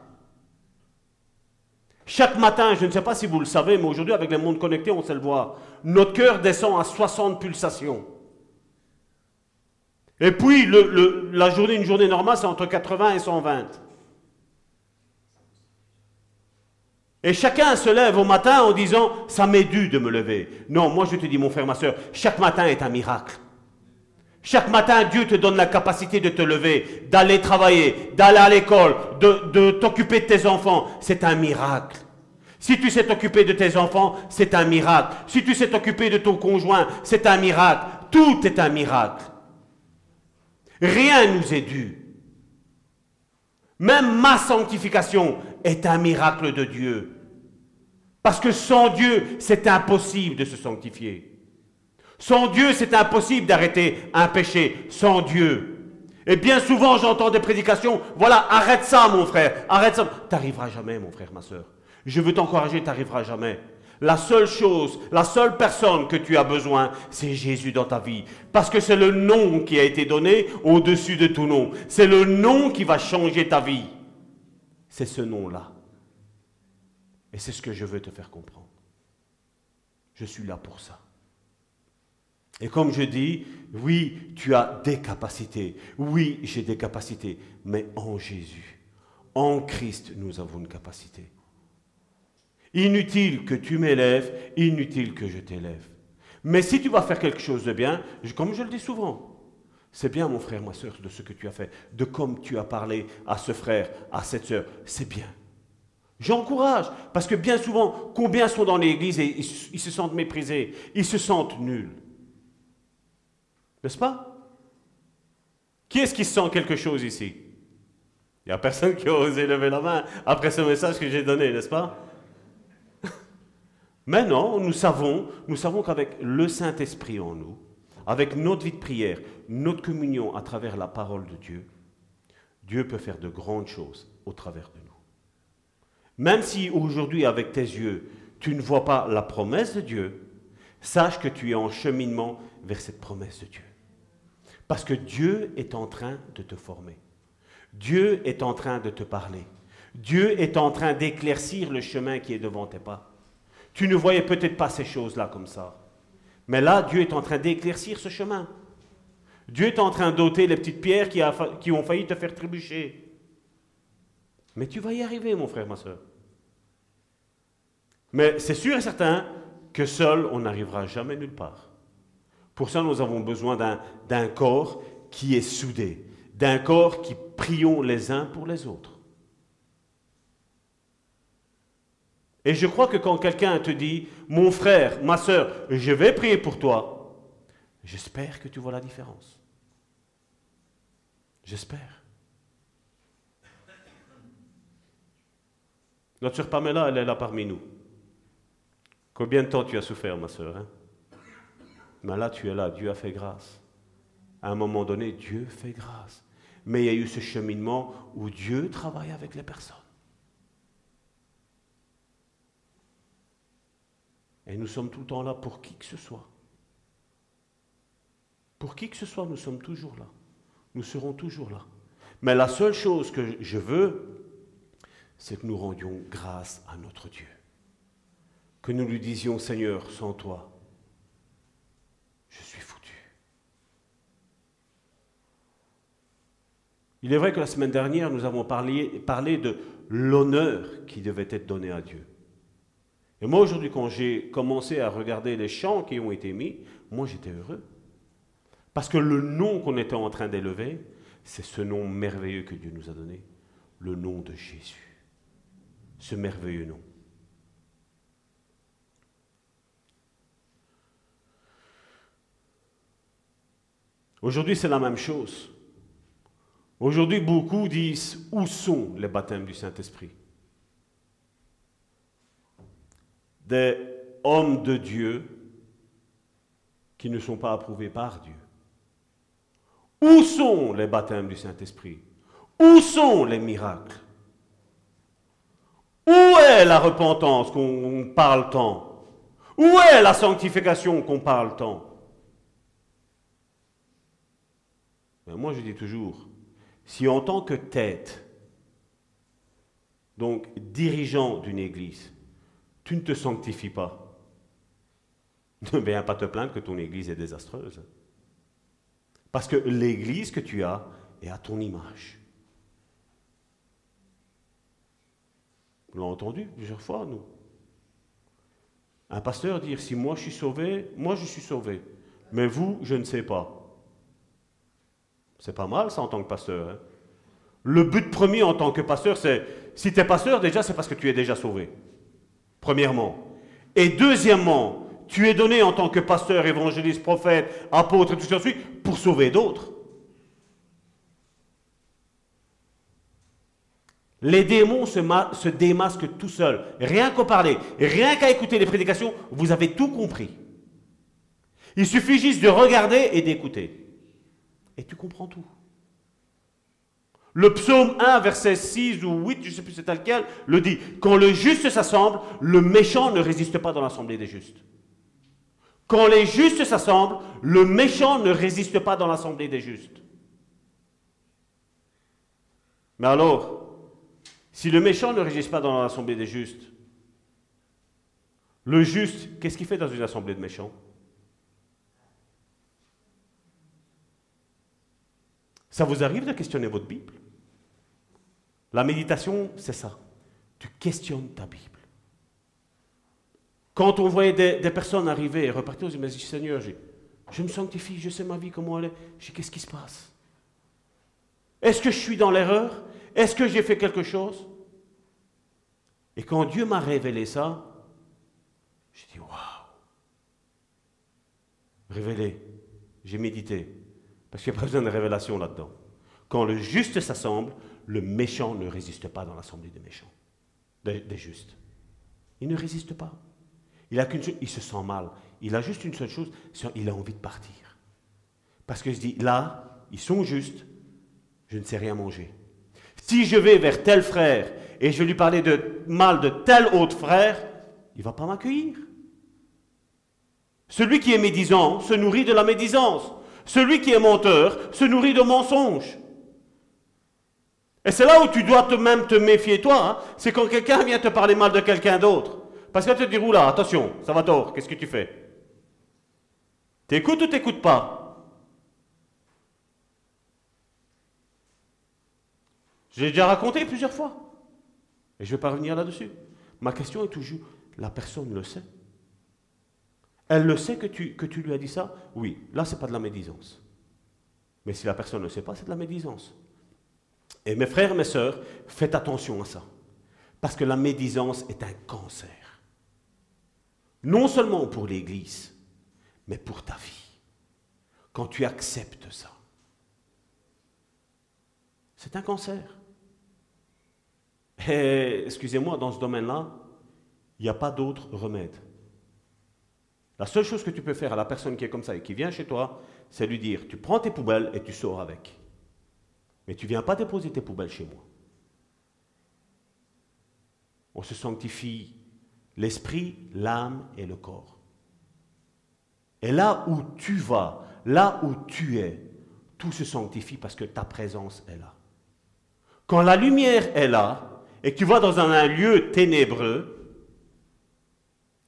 Chaque matin, je ne sais pas si vous le savez, mais aujourd'hui, avec les mondes connectés, on sait le voir, notre cœur descend à 60 pulsations. Et puis, la journée, une journée normale, c'est entre 80 et 120. Et chacun se lève au matin en disant, ça m'est dû de me lever. Non, moi je te dis, mon frère, ma soeur, chaque matin est un miracle. Chaque matin, Dieu te donne la capacité de te lever, d'aller travailler, d'aller à l'école, de, de t'occuper de tes enfants. C'est un miracle. Si tu sais t'occuper de tes enfants, c'est un miracle. Si tu sais t'occuper de ton conjoint, c'est un miracle. Tout est un miracle. Rien nous est dû. Même ma sanctification est un miracle de Dieu. Parce que sans Dieu, c'est impossible de se sanctifier. Sans Dieu, c'est impossible d'arrêter un péché. Sans Dieu. Et bien souvent, j'entends des prédications. Voilà, arrête ça, mon frère. Arrête ça. T'arriveras jamais, mon frère, ma soeur. Je veux t'encourager, t'arriveras jamais. La seule chose, la seule personne que tu as besoin, c'est Jésus dans ta vie. Parce que c'est le nom qui a été donné au-dessus de tout nom. C'est le nom qui va changer ta vie. C'est ce nom-là. Et c'est ce que je veux te faire comprendre. Je suis là pour ça. Et comme je dis, oui, tu as des capacités. Oui, j'ai des capacités. Mais en Jésus, en Christ, nous avons une capacité. Inutile que tu m'élèves, inutile que je t'élève. Mais si tu vas faire quelque chose de bien, comme je le dis souvent, c'est bien mon frère, ma soeur, de ce que tu as fait, de comme tu as parlé à ce frère, à cette soeur, c'est bien. J'encourage, parce que bien souvent, combien sont dans l'église et ils se sentent méprisés, ils se sentent nuls. N'est-ce pas? Qui est-ce qui sent quelque chose ici? Il n'y a personne qui a osé lever la main après ce message que j'ai donné, n'est-ce pas? Maintenant, nous savons, nous savons qu'avec le Saint-Esprit en nous, avec notre vie de prière, notre communion à travers la parole de Dieu, Dieu peut faire de grandes choses au travers de nous. Même si aujourd'hui, avec tes yeux, tu ne vois pas la promesse de Dieu, sache que tu es en cheminement vers cette promesse de Dieu. Parce que Dieu est en train de te former. Dieu est en train de te parler. Dieu est en train d'éclaircir le chemin qui est devant tes pas. Tu ne voyais peut-être pas ces choses-là comme ça. Mais là, Dieu est en train d'éclaircir ce chemin. Dieu est en train d'ôter les petites pierres qui, ont failli te faire trébucher. Mais tu vas y arriver, mon frère, ma soeur. Mais c'est sûr et certain que seul, on n'arrivera jamais nulle part. Pour ça, nous avons besoin d'un corps qui est soudé, d'un corps qui prions les uns pour les autres. Et je crois que quand quelqu'un te dit, mon frère, ma soeur, je vais prier pour toi, j'espère que tu vois la différence. J'espère. Notre soeur Pamela, elle est là parmi nous. Combien de temps tu as souffert, ma soeur hein? Mais là, tu es là, Dieu a fait grâce. À un moment donné, Dieu fait grâce. Mais il y a eu ce cheminement où Dieu travaille avec les personnes. Et nous sommes tout le temps là pour qui que ce soit. Pour qui que ce soit, nous sommes toujours là. Nous serons toujours là. Mais la seule chose que je veux, c'est que nous rendions grâce à notre Dieu. Que nous lui disions, Seigneur, sans toi, je suis foutu. Il est vrai que la semaine dernière, nous avons parlé, de l'honneur qui devait être donné à Dieu. Et moi, aujourd'hui, quand j'ai commencé à regarder les chants qui ont été mis, moi, j'étais heureux. Parce que le nom qu'on était en train d'élever, c'est ce nom merveilleux que Dieu nous a donné, le nom de Jésus. Ce merveilleux nom. Aujourd'hui, c'est la même chose. Aujourd'hui, beaucoup disent, où sont les baptêmes du Saint-Esprit? Des hommes de Dieu qui ne sont pas approuvés par Dieu. Où sont les baptêmes du Saint-Esprit? Où sont les miracles? Où est la repentance qu'on parle tant? Où est la sanctification qu'on parle tant? Ben, Moi, je dis toujours, si en tant que tête, donc dirigeant d'une église, tu ne te sanctifies pas, ne viens pas te plaindre que ton église est désastreuse. Parce que l'église que tu as est à ton image. Vous l'avez entendu plusieurs fois, nous? Un pasteur dire, si moi je suis sauvé, moi je suis sauvé. Mais vous, je ne sais pas. C'est pas mal ça en tant que pasteur. Hein. Le but premier en tant que pasteur, c'est, si tu es pasteur, déjà, c'est parce que tu es déjà sauvé. Premièrement. Et deuxièmement, tu es donné en tant que pasteur, évangéliste, prophète, apôtre et tout ce qui suit, pour sauver d'autres. Les démons se, se démasquent tout seuls. Rien qu'à parler, rien qu'à écouter les prédications, vous avez tout compris. Il suffit juste de regarder et d'écouter. Et tu comprends tout. Le psaume 1, verset 6 ou 8, je ne sais plus c'est lequel, le dit. Quand le juste s'assemble, le méchant ne résiste pas dans l'assemblée des justes. Quand les justes s'assemblent, le méchant ne résiste pas dans l'assemblée des justes. Mais alors, si le méchant ne résiste pas dans l'assemblée des justes, le juste, qu'est-ce qu'il fait dans une assemblée de méchants? Ça vous arrive de questionner votre Bible? La méditation, c'est ça. Tu questionnes ta Bible. Quand on voyait des, personnes arriver et repartir, on se dit, Seigneur, je me sanctifie, je sais ma vie, comment elle est. Je dis, qu'est-ce qui se passe? Est-ce que je suis dans l'erreur? Est-ce que j'ai fait quelque chose? Et quand Dieu m'a révélé ça, j'ai dit, waouh Révélé, j'ai médité. Parce qu'il n'y a pas besoin de révélation là-dedans. Quand le juste s'assemble, le méchant ne résiste pas dans l'assemblée des méchants, des, justes. Il ne résiste pas. Il se sent mal. Il a juste une seule chose, il a envie de partir. Parce que je dis, là, ils sont justes, je ne sais rien manger. Si je vais vers tel frère et je lui parlais de mal de tel autre frère, il ne va pas m'accueillir. Celui qui est médisant se nourrit de la médisance. Celui qui est menteur se nourrit de mensonges. Et c'est là où tu dois te même te méfier, toi. Hein. c'est quand quelqu'un vient te parler mal de quelqu'un d'autre. Parce que tu te dis, oula, attention, ça va tort, qu'est-ce que tu fais? T'écoutes ou t'écoutes pas? J'ai déjà raconté plusieurs fois. Et je ne vais pas revenir là-dessus. Ma question est toujours, la personne le sait? Elle le sait que tu, que tu lui as dit ça? Oui, là, ce n'est pas de la médisance. Mais si la personne ne le sait pas, c'est de la médisance. Et mes frères, mes sœurs, faites attention à ça. Parce que la médisance est un cancer. Non seulement pour l'Église, mais pour ta vie. Quand tu acceptes ça. C'est un cancer. Et excusez-moi, dans ce domaine-là, il n'y a pas d'autre remède. La seule chose que tu peux faire à la personne qui est comme ça et qui vient chez toi, c'est lui dire, tu prends tes poubelles et tu sors avec. Mais tu viens pas déposer tes poubelles chez moi. On se sanctifie l'esprit, l'âme et le corps. Et là où tu vas, là où tu es, tout se sanctifie parce que ta présence est là. Quand la lumière est là et que tu vas dans un lieu ténébreux,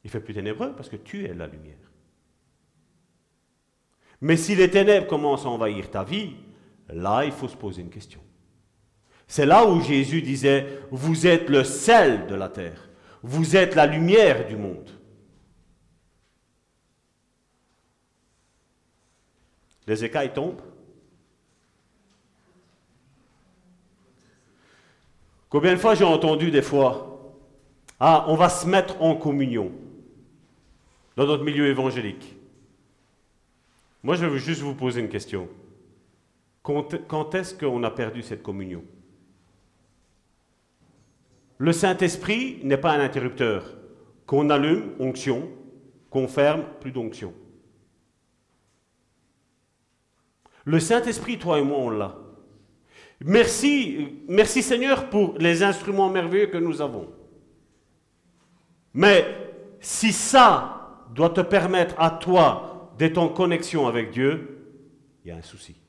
il fait plus ténébreux parce que tu es la lumière. Mais si les ténèbres commencent à envahir ta vie, là, il faut se poser une question. C'est là où Jésus disait, vous êtes le sel de la terre, vous êtes la lumière du monde. Les écailles tombent. Combien de fois j'ai entendu des fois, ah, on va se mettre en communion dans notre milieu évangélique. Moi, je veux juste vous poser une question. Quand, est-ce qu'on a perdu cette communion? Le Saint-Esprit n'est pas un interrupteur. Qu'on allume, onction, qu'on ferme, plus d'onction. Le Saint-Esprit, toi et moi, on l'a. Merci, merci Seigneur pour les instruments merveilleux que nous avons. Mais si ça doit te permettre à toi d'être en connexion avec Dieu, il y a un souci.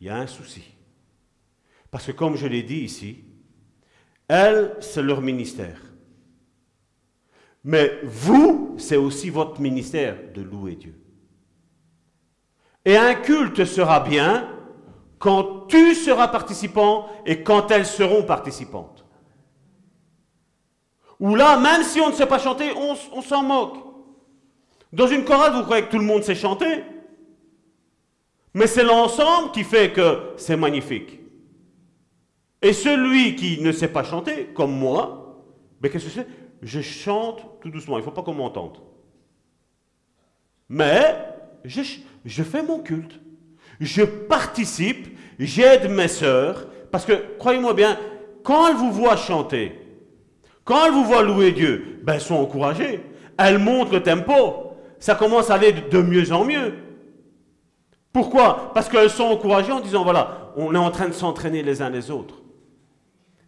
Il y a un souci. Parce que comme je l'ai dit ici, elles, c'est leur ministère. Mais vous, c'est aussi votre ministère de louer Dieu. Et un culte sera bien quand tu seras participant et quand elles seront participantes. Ou là, même si on ne sait pas chanter, on, s'en moque. Dans une chorale, vous croyez que tout le monde sait chanter? Mais c'est l'ensemble qui fait que c'est magnifique. Et celui qui ne sait pas chanter, comme moi, mais qu'est-ce que c'est? Je chante tout doucement, il ne faut pas qu'on m'entende. Mais je, fais mon culte. Je participe, j'aide mes sœurs, parce que, croyez-moi bien, quand elles vous voient chanter, quand elles vous voient louer Dieu, ben, elles sont encouragées. Elles montent le tempo. Ça commence à aller de mieux en mieux. Pourquoi? Parce qu'elles sont encouragées en disant, voilà, on est en train de s'entraîner les uns les autres.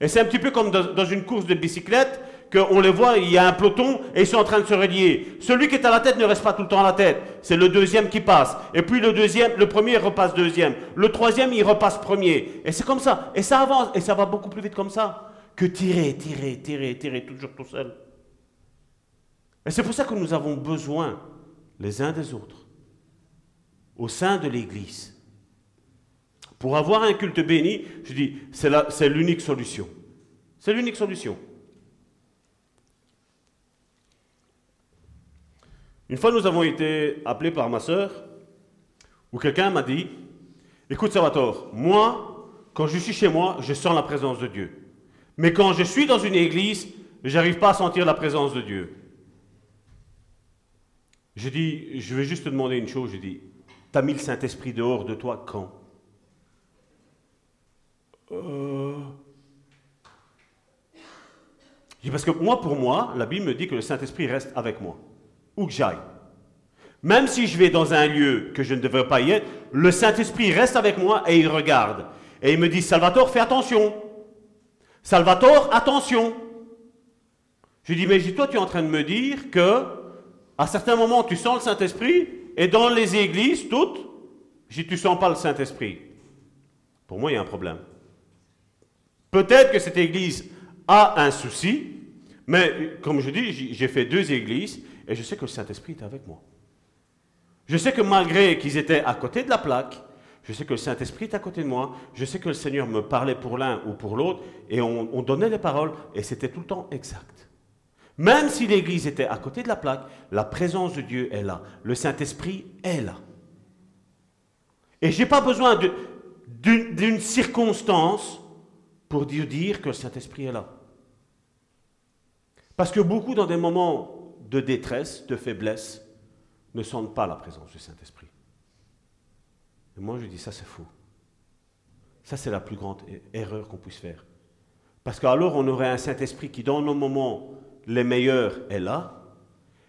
Et c'est un petit peu comme dans une course de bicyclette, qu'on les voit, il y a un peloton et ils sont en train de se relier. Celui qui est à la tête ne reste pas tout le temps à la tête. C'est le deuxième qui passe. Et puis le deuxième, le premier repasse deuxième. Le troisième, il repasse premier. Et c'est comme ça. Et ça avance. Et ça va beaucoup plus vite comme ça que tirer, tirer, tirer, tirer, toujours tout seul. Et c'est pour ça que nous avons besoin les uns des autres, au sein de l'Église. Pour avoir un culte béni, je dis, c'est l'unique solution. C'est l'unique solution. Une fois, nous avons été appelés par ma sœur, où quelqu'un m'a dit, écoute Salvatore, moi, quand je suis chez moi, je sens la présence de Dieu. Mais quand je suis dans une église, je n'arrive pas à sentir la présence de Dieu. Je dis, je vais juste te demander une chose, je dis, tu as mis le Saint-Esprit dehors de toi quand? Euh... Parce que moi, pour moi, la Bible me dit que le Saint-Esprit reste avec moi, où que j'aille. Même si je vais dans un lieu que je ne devrais pas y être, le Saint-Esprit reste avec moi et il regarde. Et il me dit, Salvatore, fais attention. Salvatore, attention. Je dis, mais toi, tu es en train de me dire que, à certains moments, tu sens le Saint-Esprit, et dans les églises, toutes, dis, tu sens pas le Saint-Esprit. Pour moi, il y a un problème. Peut-être que cette église a un souci, mais comme je dis, j'ai fait deux églises, et je sais que le Saint-Esprit est avec moi. Je sais que malgré qu'ils étaient à côté de la plaque, je sais que le Saint-Esprit est à côté de moi. Je sais que le Seigneur me parlait pour l'un ou pour l'autre. Et on, donnait les paroles et c'était tout le temps exact. Même si l'Église était à côté de la plaque, la présence de Dieu est là. Le Saint-Esprit est là. Et je n'ai pas besoin d'une circonstance pour dire que le Saint-Esprit est là. Parce que beaucoup, dans des moments de détresse, de faiblesse, ne sentent pas la présence du Saint-Esprit. Et moi, je dis, ça c'est faux. Ça, c'est la plus grande erreur qu'on puisse faire. Parce qu'alors, on aurait un Saint-Esprit qui, dans nos moments les meilleurs, est là.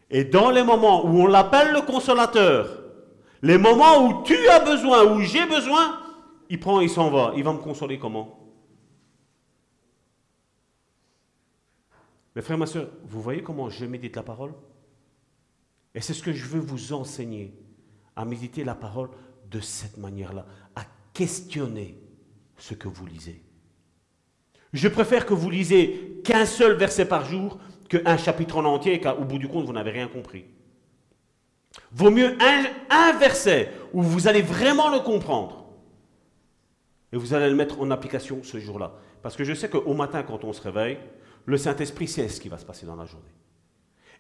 Et dans les moments où on l'appelle le consolateur, les moments où tu as besoin, où j'ai besoin, il prend, il s'en va. Il va me consoler comment? Mes frères, ma soeur, vous voyez comment je médite la parole? Et c'est ce que je veux vous enseigner, à méditer la parole de cette manière-là, à questionner ce que vous lisez. Je préfère que vous lisez qu'un seul verset par jour qu'un chapitre en entier et qu'au bout du compte, vous n'avez rien compris. Vaut mieux un, un, verset où vous allez vraiment le comprendre et vous allez le mettre en application ce jour-là. Parce que je sais qu'au matin, quand on se réveille, le Saint-Esprit sait ce qui va se passer dans la journée.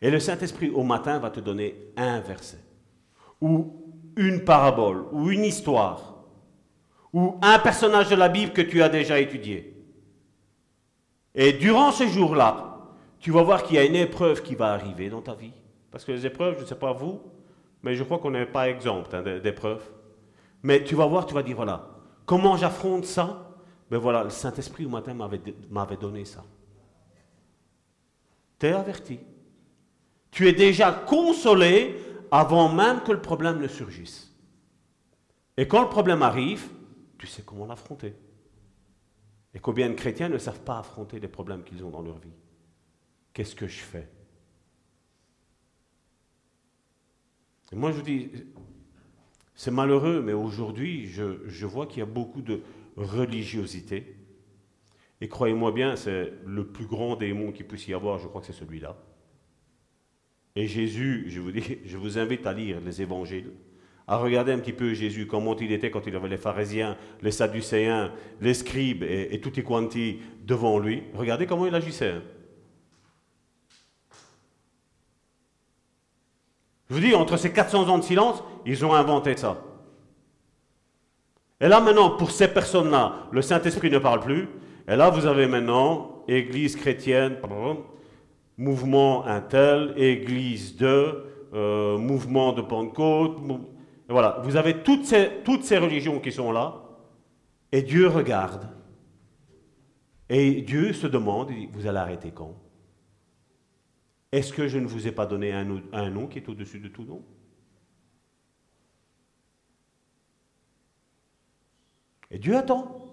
Et le Saint-Esprit, au matin, va te donner un verset ou une parabole ou une histoire ou un personnage de la Bible que tu as déjà étudié. Et durant ce jour-là, tu vas voir qu'il y a une épreuve qui va arriver dans ta vie. Parce que les épreuves, je ne sais pas vous, mais je crois qu'on n'est pas exempt hein, d'épreuves. Mais tu vas voir, tu vas dire, voilà, comment j'affronte ça? Mais ben voilà, le Saint-Esprit au matin m'avait donné ça. Tu es averti. Tu es déjà consolé avant même que le problème ne surgisse. Et quand le problème arrive, tu sais comment l'affronter. Et combien de chrétiens ne savent pas affronter les problèmes qu'ils ont dans leur vie? Qu'est-ce que je fais? Et moi, je vous dis, c'est malheureux, mais aujourd'hui, je, je vois qu'il y a beaucoup de religiosité. Et croyez-moi bien, c'est le plus grand démon qu'il puisse y avoir, je crois que c'est celui-là. Et Jésus, je vous dis, je vous invite à lire les évangiles, à regarder un petit peu Jésus, comment il était quand il avait les pharisiens, les sadducéens, les scribes et, et tutti quanti devant lui. Regardez comment il agissait. hein. Je vous dis, entre ces 400 ans de silence, ils ont inventé ça. Et là maintenant, pour ces personnes-là, le Saint-Esprit ne parle plus. Et là, vous avez maintenant Église chrétienne, mouvement un tel, Église de, euh, mouvement de Pentecôte. voilà, vous avez toutes ces, religions qui sont là. Et Dieu regarde. Et Dieu se demande, vous allez arrêter quand? Est-ce que je ne vous ai pas donné un, nom qui est au-dessus de tout nom? Et Dieu attend.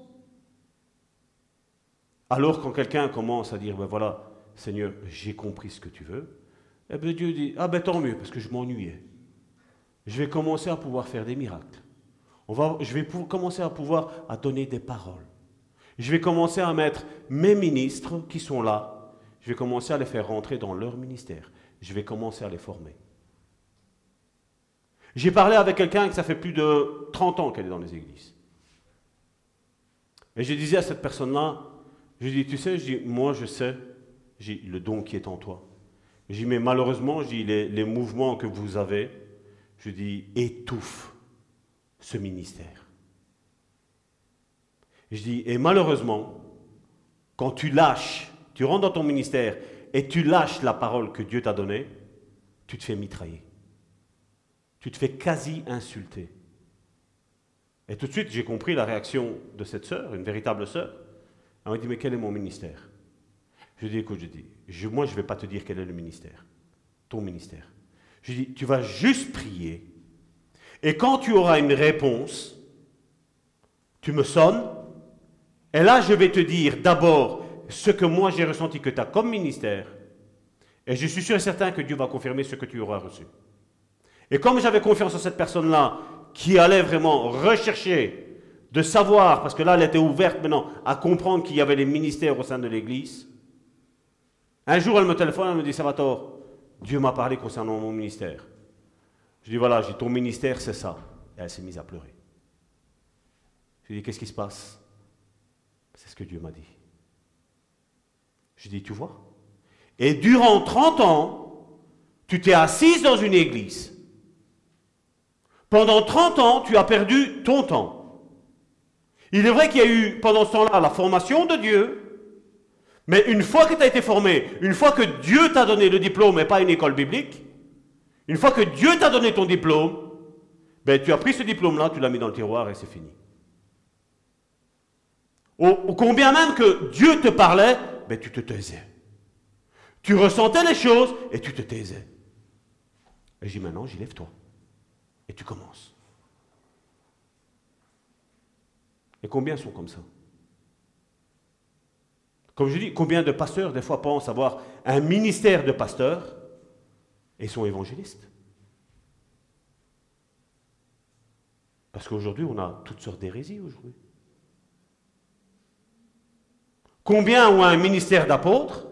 Alors quand quelqu'un commence à dire, ben voilà, Seigneur, j'ai compris ce que tu veux, eh bien Dieu dit, ah ben tant mieux, parce que je m'ennuyais. Je vais commencer à pouvoir faire des miracles. On je vais commencer à pouvoir à donner des paroles. Je vais commencer à mettre mes ministres qui sont là, je vais commencer à les faire rentrer dans leur ministère. Je vais commencer à les former. J'ai parlé avec quelqu'un que ça fait plus de 30 ans qu'elle est dans les églises. Et je disais à cette personne-là, je dis, tu sais, je dis, moi je sais, j'ai le don qui est en toi. Je dis, mais malheureusement, je dis, les, mouvements que vous avez, je dis, étouffent ce ministère. Je dis, et malheureusement, quand tu lâches, tu rentres dans ton ministère et tu lâches la parole que Dieu t'a donnée, tu te fais mitrailler. Tu te fais quasi insulter. Et tout de suite, j'ai compris la réaction de cette sœur, une véritable sœur. Elle m'a dit, mais quel est mon ministère? Je lui ai dit, écoute, je dis, moi, je ne vais pas te dire quel est le ministère, ton ministère. Je lui ai dit, tu vas juste prier. Et quand tu auras une réponse, tu me sonnes. Et là, je vais te dire d'abord ce que moi j'ai ressenti que tu as comme ministère. Et je suis sûr et certain que Dieu va confirmer ce que tu auras reçu. Et comme j'avais confiance en cette personne-là, qui allait vraiment rechercher de savoir, parce que là, elle était ouverte maintenant à comprendre qu'il y avait les ministères au sein de l'Église, un jour, elle me téléphone, elle me dit, Salvatore, Dieu m'a parlé concernant mon ministère. Je dis, voilà, j'ai ton ministère, c'est ça. Et elle s'est mise à pleurer. Je lui dis, qu'est-ce qui se passe? C'est ce que Dieu m'a dit. Je dis, tu vois Et durant 30 ans, tu t'es assise dans une église. Pendant 30 ans, tu as perdu ton temps. Il est vrai qu'il y a eu pendant ce temps-là la formation de Dieu, mais une fois que tu as été formé, une fois que Dieu t'a donné le diplôme et pas une école biblique, une fois que Dieu t'a donné ton diplôme, ben, tu as pris ce diplôme-là, tu l'as mis dans le tiroir et c'est fini. Combien même que Dieu te parlait, tu te taisais. Tu ressentais les choses et tu te taisais. Et j'ai dit maintenant, j'y lève-toi. Et tu commences. Et combien sont comme ça? Comme je dis, combien de pasteurs, des fois, pensent avoir un ministère de pasteurs et sont évangélistes? Parce qu'aujourd'hui, on a toutes sortes d'hérésies aujourd'hui. Combien ont un ministère d'apôtres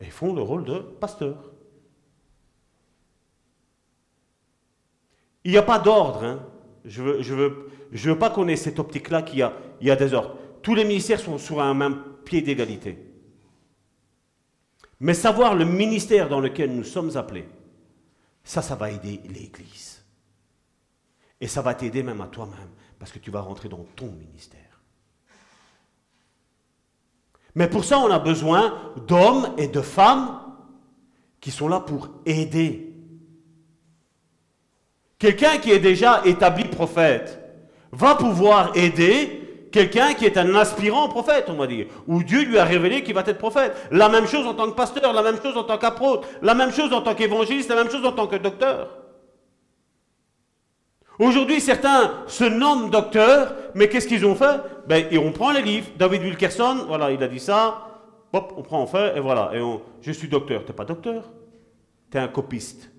et font le rôle de pasteur Il n'y a pas d'ordre. hein. Je ne veux, pas qu'on ait cette optique-là qu'il y a, il y a des ordres. Tous les ministères sont sur un même pied d'égalité. Mais savoir le ministère dans lequel nous sommes appelés, ça, ça va aider l'Église. Et ça va t'aider même à toi-même, parce que tu vas rentrer dans ton ministère. Mais pour ça, on a besoin d'hommes et de femmes qui sont là pour aider Quelqu'un qui est déjà établi prophète va pouvoir aider quelqu'un qui est un aspirant prophète, on va dire, où Dieu lui a révélé qu'il va être prophète. La même chose en tant que pasteur, la même chose en tant qu'apôtre, la même chose en tant qu'évangéliste, la même chose en tant que docteur. Aujourd'hui, certains se nomment docteurs, mais qu'est-ce qu'ils ont fait? Ben, et On prend les livres, David Wilkerson, voilà, il a dit ça, hop, on prend en fait, et voilà, et on, je suis docteur. Tu n'es pas docteur, tu es un copiste.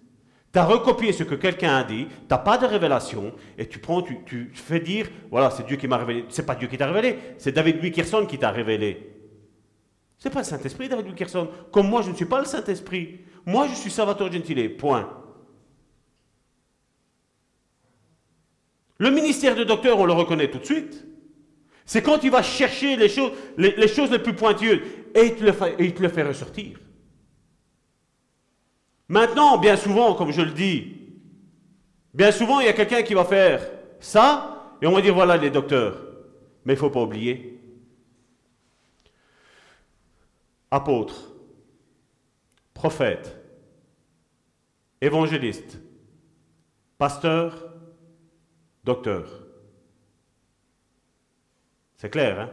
Tu as recopié ce que quelqu'un a dit, tu n'as pas de révélation, et tu prends, tu, fais dire, voilà, c'est Dieu qui m'a révélé. C'est pas Dieu qui t'a révélé, c'est David Wickerson qui t'a révélé. C'est pas le Saint-Esprit, David Wickerson. Comme moi, je ne suis pas le Saint-Esprit. Moi, je suis Salvatore Gentile. Point. Le ministère de docteur, on le reconnaît tout de suite. C'est quand il va chercher les choses les, plus pointueuses et il, te le fait, et il te le fait ressortir. Maintenant, bien souvent, comme je le dis, bien souvent, il y a quelqu'un qui va faire ça et on va dire voilà les docteurs. Mais il ne faut pas oublier. Apôtre, prophète, évangéliste, pasteur, docteur. C'est clair, hein?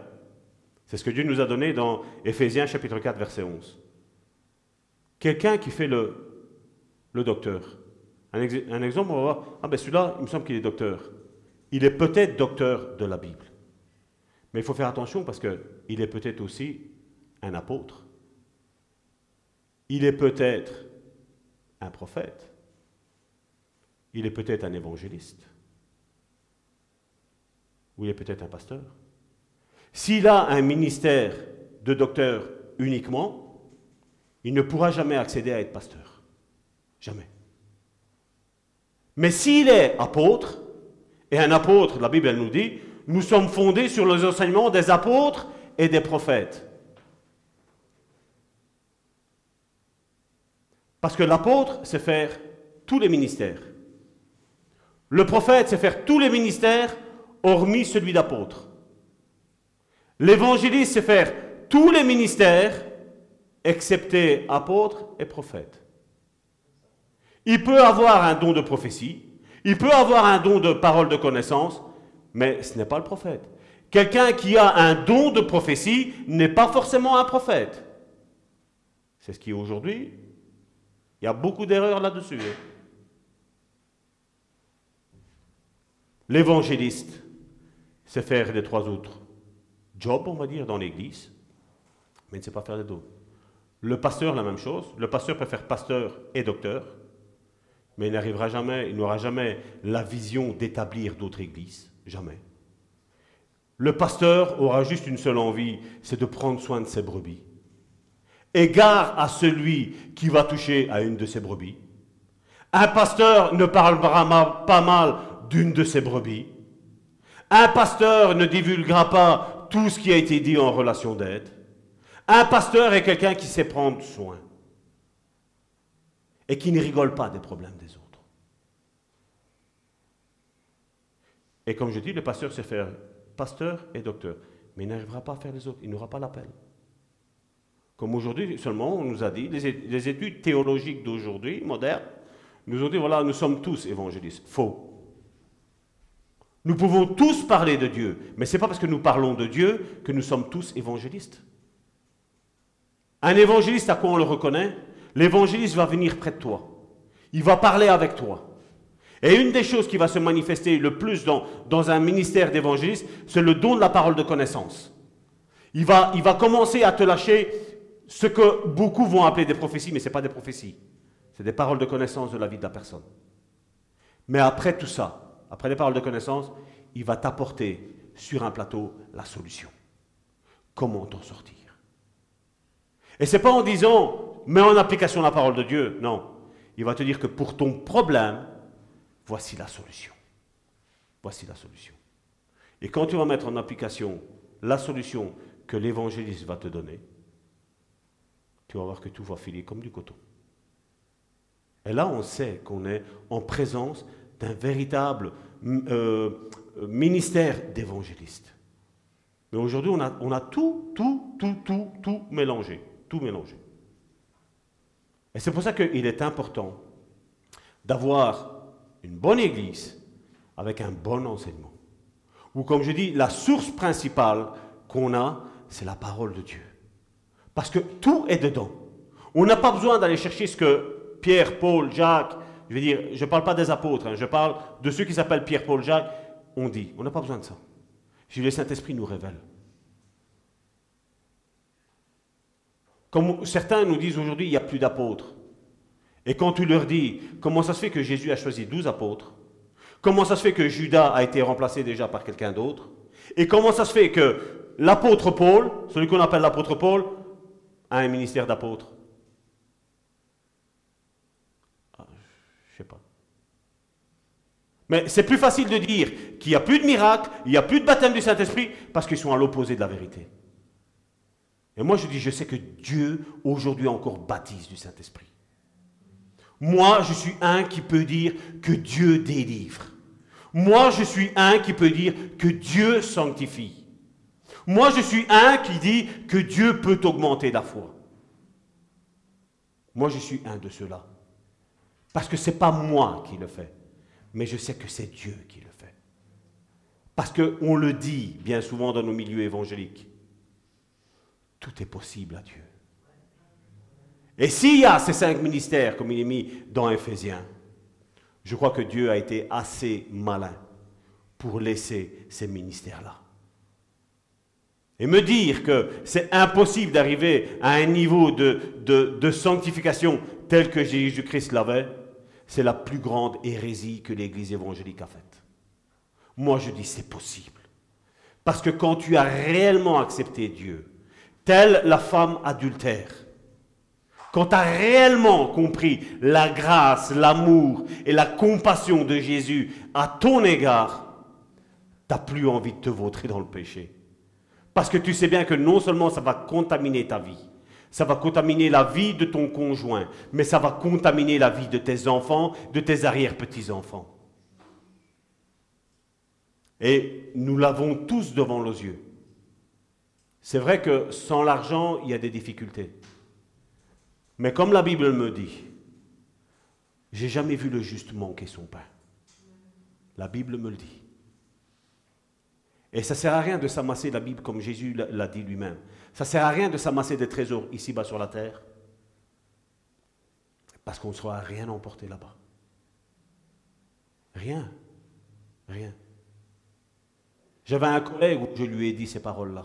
C'est ce que Dieu nous a donné dans Éphésiens chapitre 4, verset 11. Quelqu'un qui fait le, le docteur. Un, un, exemple, on va voir, ah ben celui-là, il me semble qu'il est docteur. Il est peut-être docteur de la Bible. Mais il faut faire attention parce qu'il est peut-être aussi un apôtre. Il est peut-être un prophète. Il est peut-être un évangéliste ou il est peut-être un pasteur. S'il a un ministère de docteur uniquement, il ne pourra jamais accéder à être pasteur. Jamais. Mais s'il est apôtre, et un apôtre, la Bible nous dit, nous sommes fondés sur les enseignements des apôtres et des prophètes. Parce que l'apôtre, c'est faire tous les ministères. Le prophète, c'est faire tous les ministères hormis celui d'apôtre. L'évangéliste, c'est faire tous les ministères, excepté apôtre et prophète. Il peut avoir un don de prophétie, il peut avoir un don de parole de connaissance, mais ce n'est pas le prophète. Quelqu'un qui a un don de prophétie n'est pas forcément un prophète. C'est ce qui aujourd'hui, il y a beaucoup d'erreurs là-dessus. Hein. L'évangéliste, c'est faire les trois autres jobs, on va dire, dans l'église, mais il ne sait pas faire les deux. Le pasteur, la même chose. Le pasteur peut faire pasteur et docteur, mais il n'arrivera jamais, il n'aura jamais la vision d'établir d'autres églises. Jamais. Le pasteur aura juste une seule envie, c'est de prendre soin de ses brebis. Égard à celui qui va toucher à une de ses brebis. Un pasteur ne parlera pas mal d'une de ses brebis. Un pasteur ne divulguera pas tout ce qui a été dit en relation d'aide. Un pasteur est quelqu'un qui sait prendre soin et qui ne rigole pas des problèmes des autres. Et comme je dis, le pasteur sait faire pasteur et docteur, mais il n'arrivera pas à faire les autres, il n'aura pas l'appel. Comme aujourd'hui seulement, on nous a dit, les études théologiques d'aujourd'hui, modernes, nous ont dit, voilà, nous sommes tous évangélistes. Faux. Nous pouvons tous parler de Dieu, mais ce n'est pas parce que nous parlons de Dieu que nous sommes tous évangélistes. Un évangéliste, à quoi on le reconnaît L'évangéliste va venir près de toi. Il va parler avec toi. Et une des choses qui va se manifester le plus dans, un ministère d'évangéliste, c'est le don de la parole de connaissance. Il va, il va commencer à te lâcher ce que beaucoup vont appeler des prophéties, mais ce n'est pas des prophéties. C'est des paroles de connaissance de la vie de la personne. Mais après tout ça, après les paroles de connaissance, il va t'apporter sur un plateau la solution. Comment t'en sortir? Et ce n'est pas en disant, mets en application la parole de Dieu. Non. Il va te dire que pour ton problème, voici la solution. Voici la solution. Et quand tu vas mettre en application la solution que l'évangéliste va te donner, tu vas voir que tout va filer comme du coton. Et là, on sait qu'on est en présence d'un véritable euh, ministère d'évangéliste. Mais aujourd'hui, on a, on tout, tout, tout, tout, tout mélangé. Tout mélangé. Et c'est pour ça qu'il est important d'avoir une bonne église avec un bon enseignement. Ou comme je dis, la source principale qu'on a, c'est la parole de Dieu. Parce que tout est dedans. On n'a pas besoin d'aller chercher ce que Pierre, Paul, Jacques, je veux dire, je ne parle pas des apôtres, hein, je parle de ceux qui s'appellent Pierre, Paul, Jacques. On dit, on n'a pas besoin de ça. Si le Saint-Esprit nous révèle. Comme certains nous disent aujourd'hui, il n'y a plus d'apôtres. Et quand tu leur dis comment ça se fait que Jésus a choisi douze apôtres, comment ça se fait que Judas a été remplacé déjà par quelqu'un d'autre, et comment ça se fait que l'apôtre Paul, celui qu'on appelle l'apôtre Paul, a un ministère d'apôtre? Ah, je sais pas. Mais c'est plus facile de dire qu'il n'y a plus de miracle, il n'y a plus de baptême du Saint-Esprit, parce qu'ils sont à l'opposé de la vérité. Et moi je dis, je sais que Dieu aujourd'hui encore baptise du Saint-Esprit. Moi, je suis un qui peut dire que Dieu délivre. Moi, je suis un qui peut dire que Dieu sanctifie. Moi, je suis un qui dit que Dieu peut augmenter la foi. Moi, je suis un de ceux-là. Parce que ce n'est pas moi qui le fais, mais je sais que c'est Dieu qui le fait. Parce qu'on le dit bien souvent dans nos milieux évangéliques. Tout est possible à Dieu. Et s'il y a ces cinq ministères, comme il est mis dans Éphésiens, je crois que Dieu a été assez malin pour laisser ces ministères-là. Et me dire que c'est impossible d'arriver à un niveau de, de, sanctification tel que Jésus-Christ l'avait, c'est la plus grande hérésie que l'Église évangélique a faite. Moi, je dis c'est possible. Parce que quand tu as réellement accepté Dieu, telle la femme adultère, quand tu as réellement compris la grâce, l'amour et la compassion de Jésus à ton égard, tu n'as plus envie de te vautrer dans le péché. Parce que tu sais bien que non seulement ça va contaminer ta vie, ça va contaminer la vie de ton conjoint, mais ça va contaminer la vie de tes enfants, de tes arrière-petits-enfants. Et nous l'avons tous devant nos yeux. C'est vrai que sans l'argent, il y a des difficultés. Mais comme la Bible me dit, j'ai jamais vu le juste manquer son pain. La Bible me le dit. Et ça ne sert à rien de s'amasser la Bible comme Jésus l'a dit lui-même. Ça ne sert à rien de s'amasser des trésors ici-bas sur la terre. Parce qu'on ne sera rien emporté là-bas. Rien. Rien. J'avais un collègue où je lui ai dit ces paroles-là.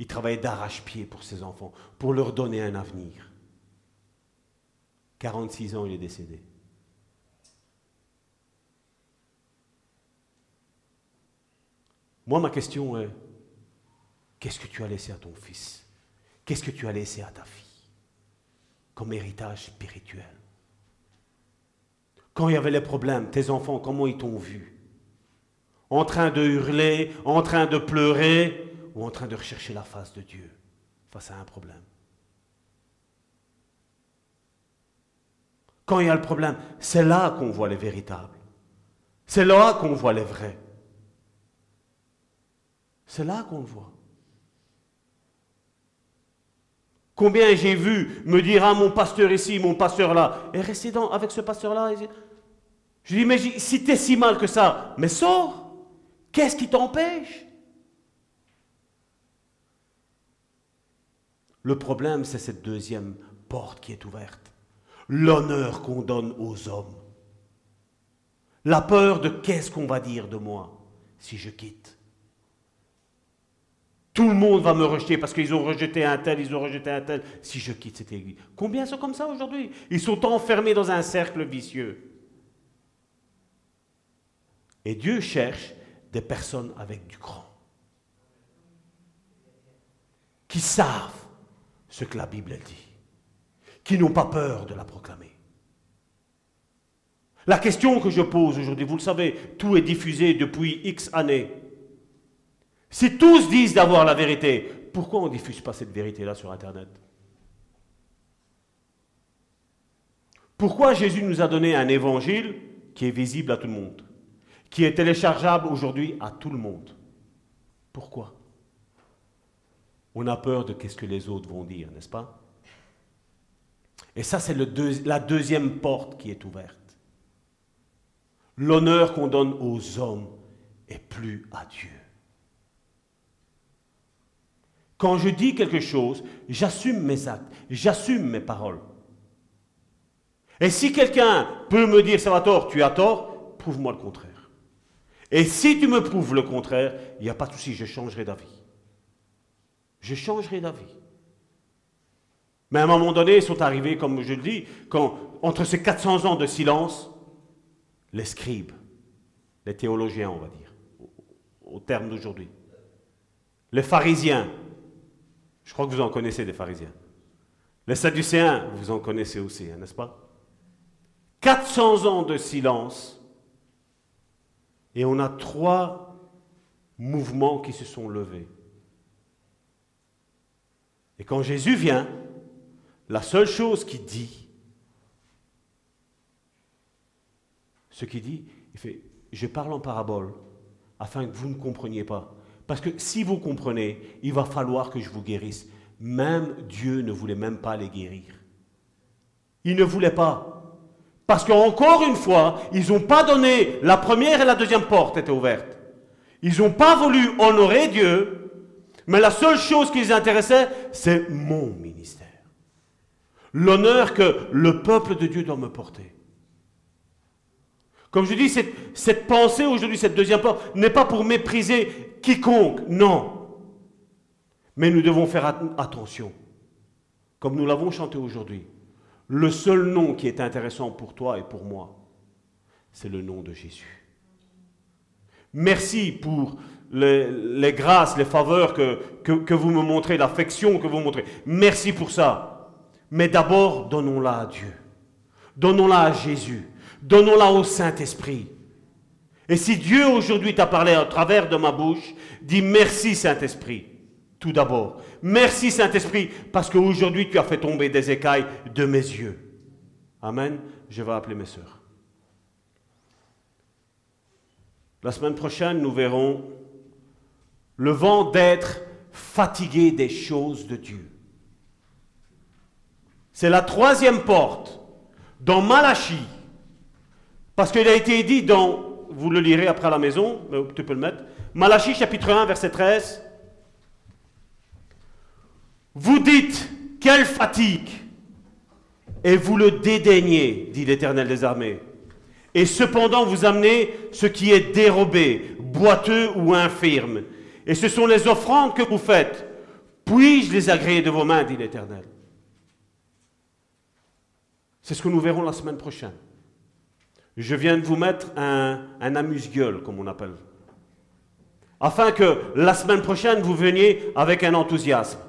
Il travaillait d'arrache-pied pour ses enfants, pour leur donner un avenir. 46 ans, il est décédé. Moi, ma question est, qu'est-ce que tu as laissé à ton fils? Qu'est-ce que tu as laissé à ta fille comme héritage spirituel? Quand il y avait les problèmes, tes enfants, comment ils t'ont vu? En train de hurler, en train de pleurer ou en train de rechercher la face de Dieu face à un problème? Quand il y a le problème, c'est là qu'on voit les véritables. C'est là qu'on voit les vrais. C'est là qu'on le voit. Combien j'ai vu me dire, ah, mon pasteur ici, mon pasteur là, et restez donc avec ce pasteur-là. Je dis, mais si t'es si mal que ça, mais sors. Qu'est-ce qui t'empêche? Le problème, c'est cette deuxième porte qui est ouverte l'honneur qu'on donne aux hommes. La peur de qu'est-ce qu'on va dire de moi si je quitte. Tout le monde va me rejeter parce qu'ils ont rejeté un tel, ils ont rejeté un tel, si je quitte cette église. Combien sont comme ça aujourd'hui? Ils sont enfermés dans un cercle vicieux. Et Dieu cherche des personnes avec du grand, qui savent ce que la Bible dit qui n'ont pas peur de la proclamer. La question que je pose aujourd'hui, vous le savez, tout est diffusé depuis X années. Si tous disent d'avoir la vérité, pourquoi on ne diffuse pas cette vérité-là sur Internet? Pourquoi Jésus nous a donné un évangile qui est visible à tout le monde, qui est téléchargeable aujourd'hui à tout le monde? Pourquoi? On a peur de ce que les autres vont dire, n'est-ce pas? Et ça, c'est la deuxième porte qui est ouverte. L'honneur qu'on donne aux hommes est plus à Dieu. Quand je dis quelque chose, j'assume mes actes, j'assume mes paroles. Et si quelqu'un peut me dire, ça va tort, tu as tort, prouve-moi le contraire. Et si tu me prouves le contraire, il n'y a pas de souci, je changerai d'avis. Je changerai d'avis. Mais à un moment donné, ils sont arrivés, comme je le dis, quand, entre ces 400 ans de silence, les scribes, les théologiens, on va dire, au, au terme d'aujourd'hui, les pharisiens, je crois que vous en connaissez des pharisiens, les sadducéens, vous en connaissez aussi, hein, n'est-ce pas? 400 ans de silence, et on a trois mouvements qui se sont levés. Et quand Jésus vient, la seule chose qu'il dit, ce qu'il dit, il fait, je parle en parabole afin que vous ne compreniez pas. Parce que si vous comprenez, il va falloir que je vous guérisse. Même Dieu ne voulait même pas les guérir. Il ne voulait pas. Parce qu'encore une fois, ils n'ont pas donné, la première et la deuxième porte étaient ouvertes. Ils n'ont pas voulu honorer Dieu, mais la seule chose qui les intéressait, c'est mon ministère. L'honneur que le peuple de Dieu doit me porter. Comme je dis, cette, pensée aujourd'hui, cette deuxième porte, n'est pas pour mépriser quiconque, non. Mais nous devons faire attention. Comme nous l'avons chanté aujourd'hui, le seul nom qui est intéressant pour toi et pour moi, c'est le nom de Jésus. Merci pour les, grâces, les faveurs que, que, que vous me montrez, l'affection que vous montrez. Merci pour ça. Mais d'abord, donnons-la à Dieu. Donnons-la à Jésus. Donnons-la au Saint-Esprit. Et si Dieu aujourd'hui t'a parlé à travers de ma bouche, dis merci Saint-Esprit. Tout d'abord. Merci Saint-Esprit parce qu'aujourd'hui tu as fait tomber des écailles de mes yeux. Amen. Je vais appeler mes sœurs. La semaine prochaine, nous verrons le vent d'être fatigué des choses de Dieu. C'est la troisième porte dans Malachie. Parce qu'il a été dit dans, vous le lirez après à la maison, mais tu peux le mettre, Malachie chapitre 1, verset 13. Vous dites, quelle fatigue Et vous le dédaignez, dit l'Éternel des armées. Et cependant vous amenez ce qui est dérobé, boiteux ou infirme. Et ce sont les offrandes que vous faites. Puis-je les agréer de vos mains, dit l'Éternel. C'est ce que nous verrons la semaine prochaine. Je viens de vous mettre un, un amuse-gueule, comme on appelle. Afin que la semaine prochaine, vous veniez avec un enthousiasme.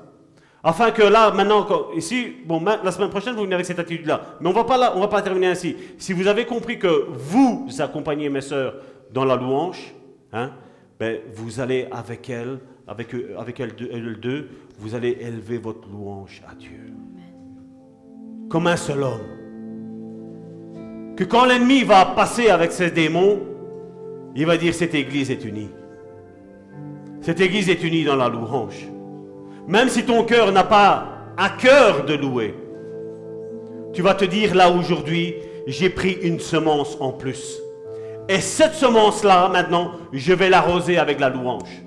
Afin que là, maintenant, ici, bon, la semaine prochaine, vous venez avec cette attitude-là. Mais on va pas là, on va pas terminer ainsi. Si vous avez compris que vous accompagnez mes sœurs dans la louange, hein, ben, vous allez avec elles, avec, avec elles deux, elles deux, vous allez élever votre louange à Dieu. Comme un seul homme. Que quand l'ennemi va passer avec ses démons, il va dire cette église est unie. Cette église est unie dans la louange. Même si ton cœur n'a pas à cœur de louer, tu vas te dire là aujourd'hui, j'ai pris une semence en plus. Et cette semence-là, maintenant, je vais l'arroser avec la louange.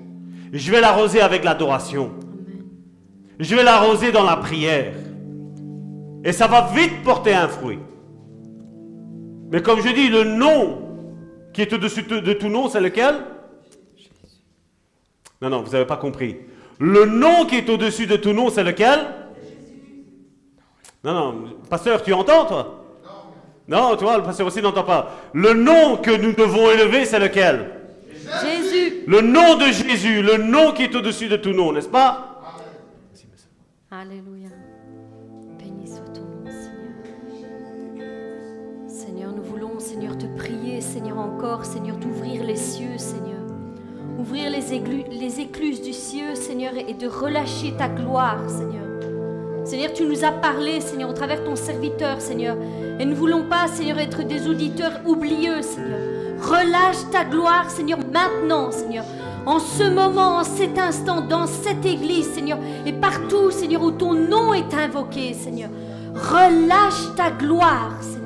Je vais l'arroser avec l'adoration. Je vais l'arroser dans la prière. Et ça va vite porter un fruit. Mais comme je dis, le nom qui est au-dessus de tout nom, c'est lequel? Non, non, vous n'avez pas compris. Le nom qui est au-dessus de tout nom, c'est lequel? Non, non, pasteur, tu entends, toi? Non, tu vois, le pasteur aussi n'entend pas. Le nom que nous devons élever, c'est lequel? Jésus. Le nom de Jésus, le nom qui est au-dessus de tout nom, n'est-ce pas? Alléluia. Te prier, Seigneur, encore, Seigneur, d'ouvrir les cieux, Seigneur. Ouvrir les, écluses, du ciel, Seigneur, et de relâcher ta gloire, Seigneur. Seigneur, tu nous as parlé, Seigneur, au travers ton serviteur, Seigneur. Et nous ne voulons pas, Seigneur, être des auditeurs oublieux, Seigneur. Relâche ta gloire, Seigneur, maintenant, Seigneur. En ce moment, en cet instant, dans cette église, Seigneur, et partout, Seigneur, où ton nom est invoqué, Seigneur. Relâche ta gloire, Seigneur.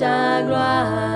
ta gloire.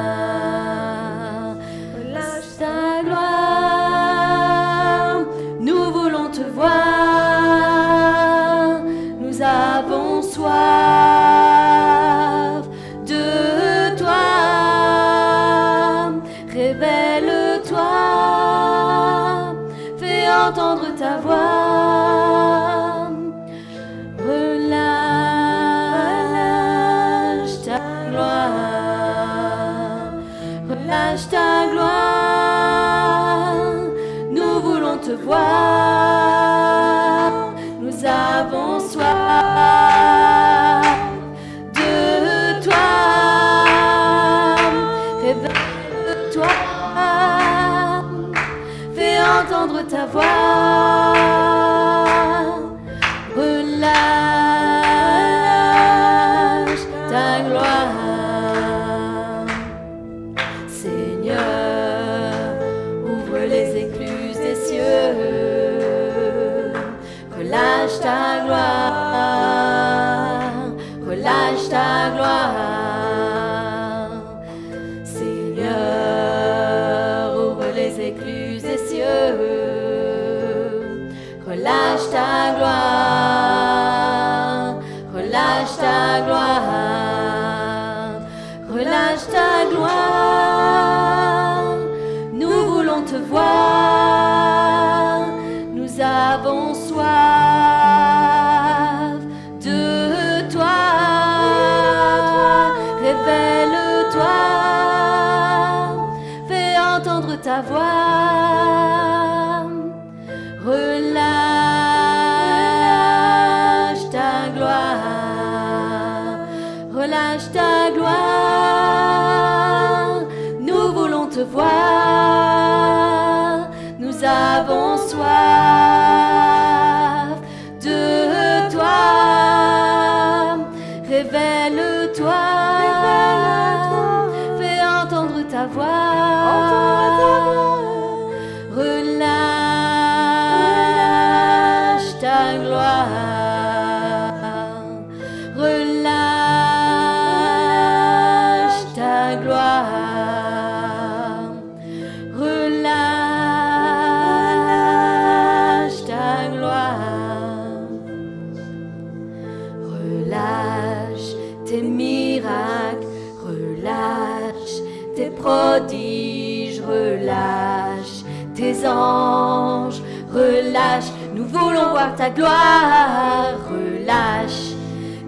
gloire. Relâche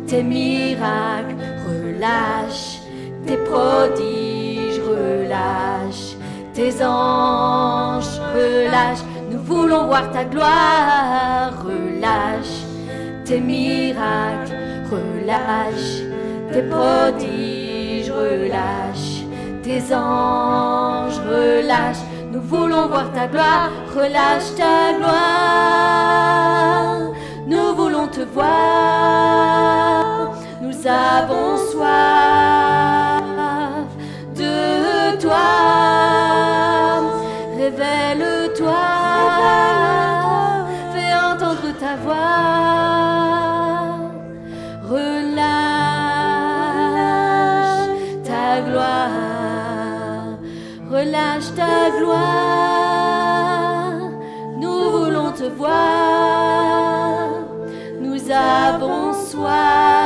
tes miracles, relâche tes prodiges, relâche tes anges, relâche. Nous voulons voir ta gloire, relâche tes miracles, relâche tes prodiges, relâche tes anges, relâche. Nous voulons voir ta gloire, relâche ta gloire voir. Nous avons soif de toi. Révèle-toi. Fais entendre ta voix. Relâche ta gloire. Relâche ta gloire. Nous voulons te voir. wow.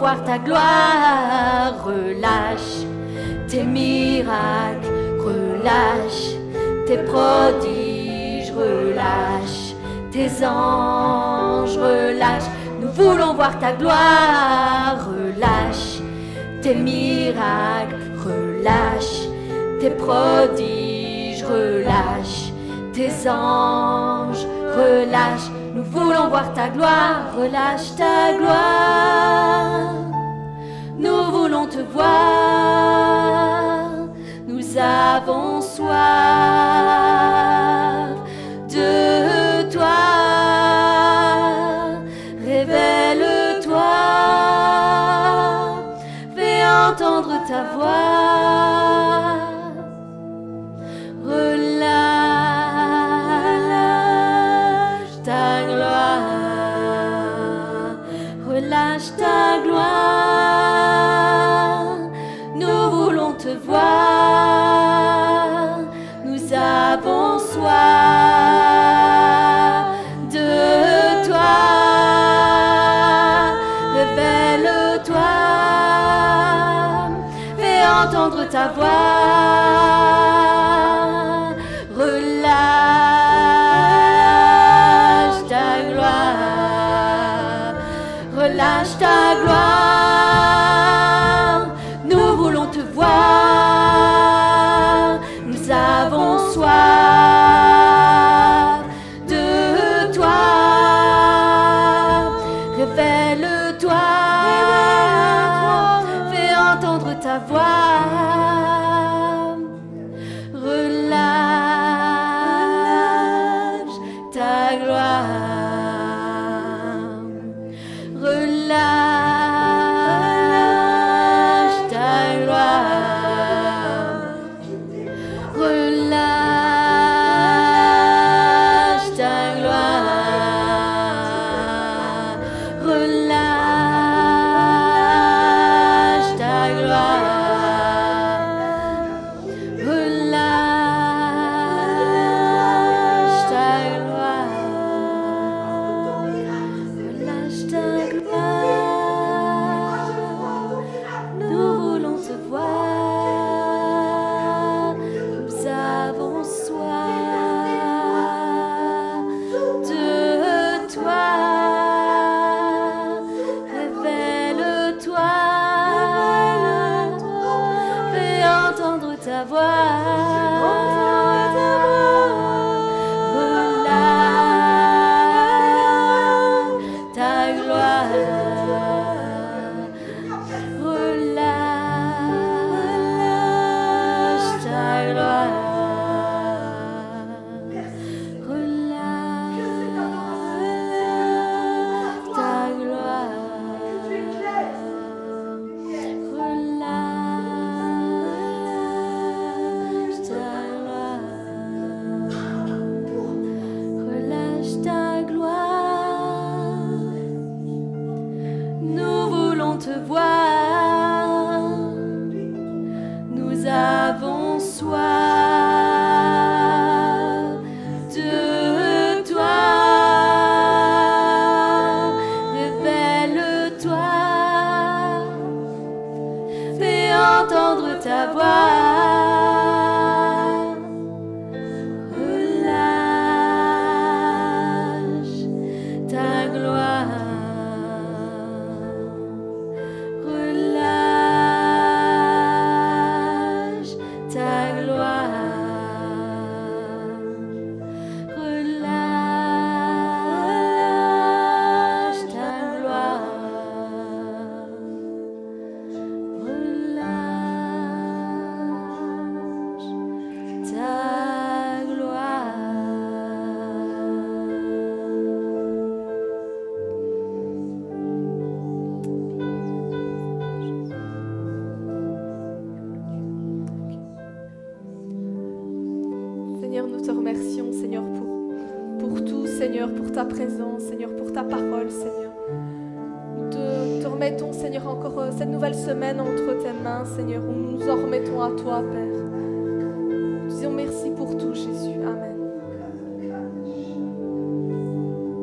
voir ta gloire. Relâche. Tes miracles, relâche tes prodiges, relâche tes anges, relâche. Nous voulons voir ta gloire, relâche. Tes miracles, relâche tes prodiges, relâche tes anges, relâche nous voulons voir ta gloire, relâche ta gloire. Nous voulons te voir, nous avons soif de toi. Révèle-toi, fais entendre ta voix. savoir. Relâche ta gloire, relâche ta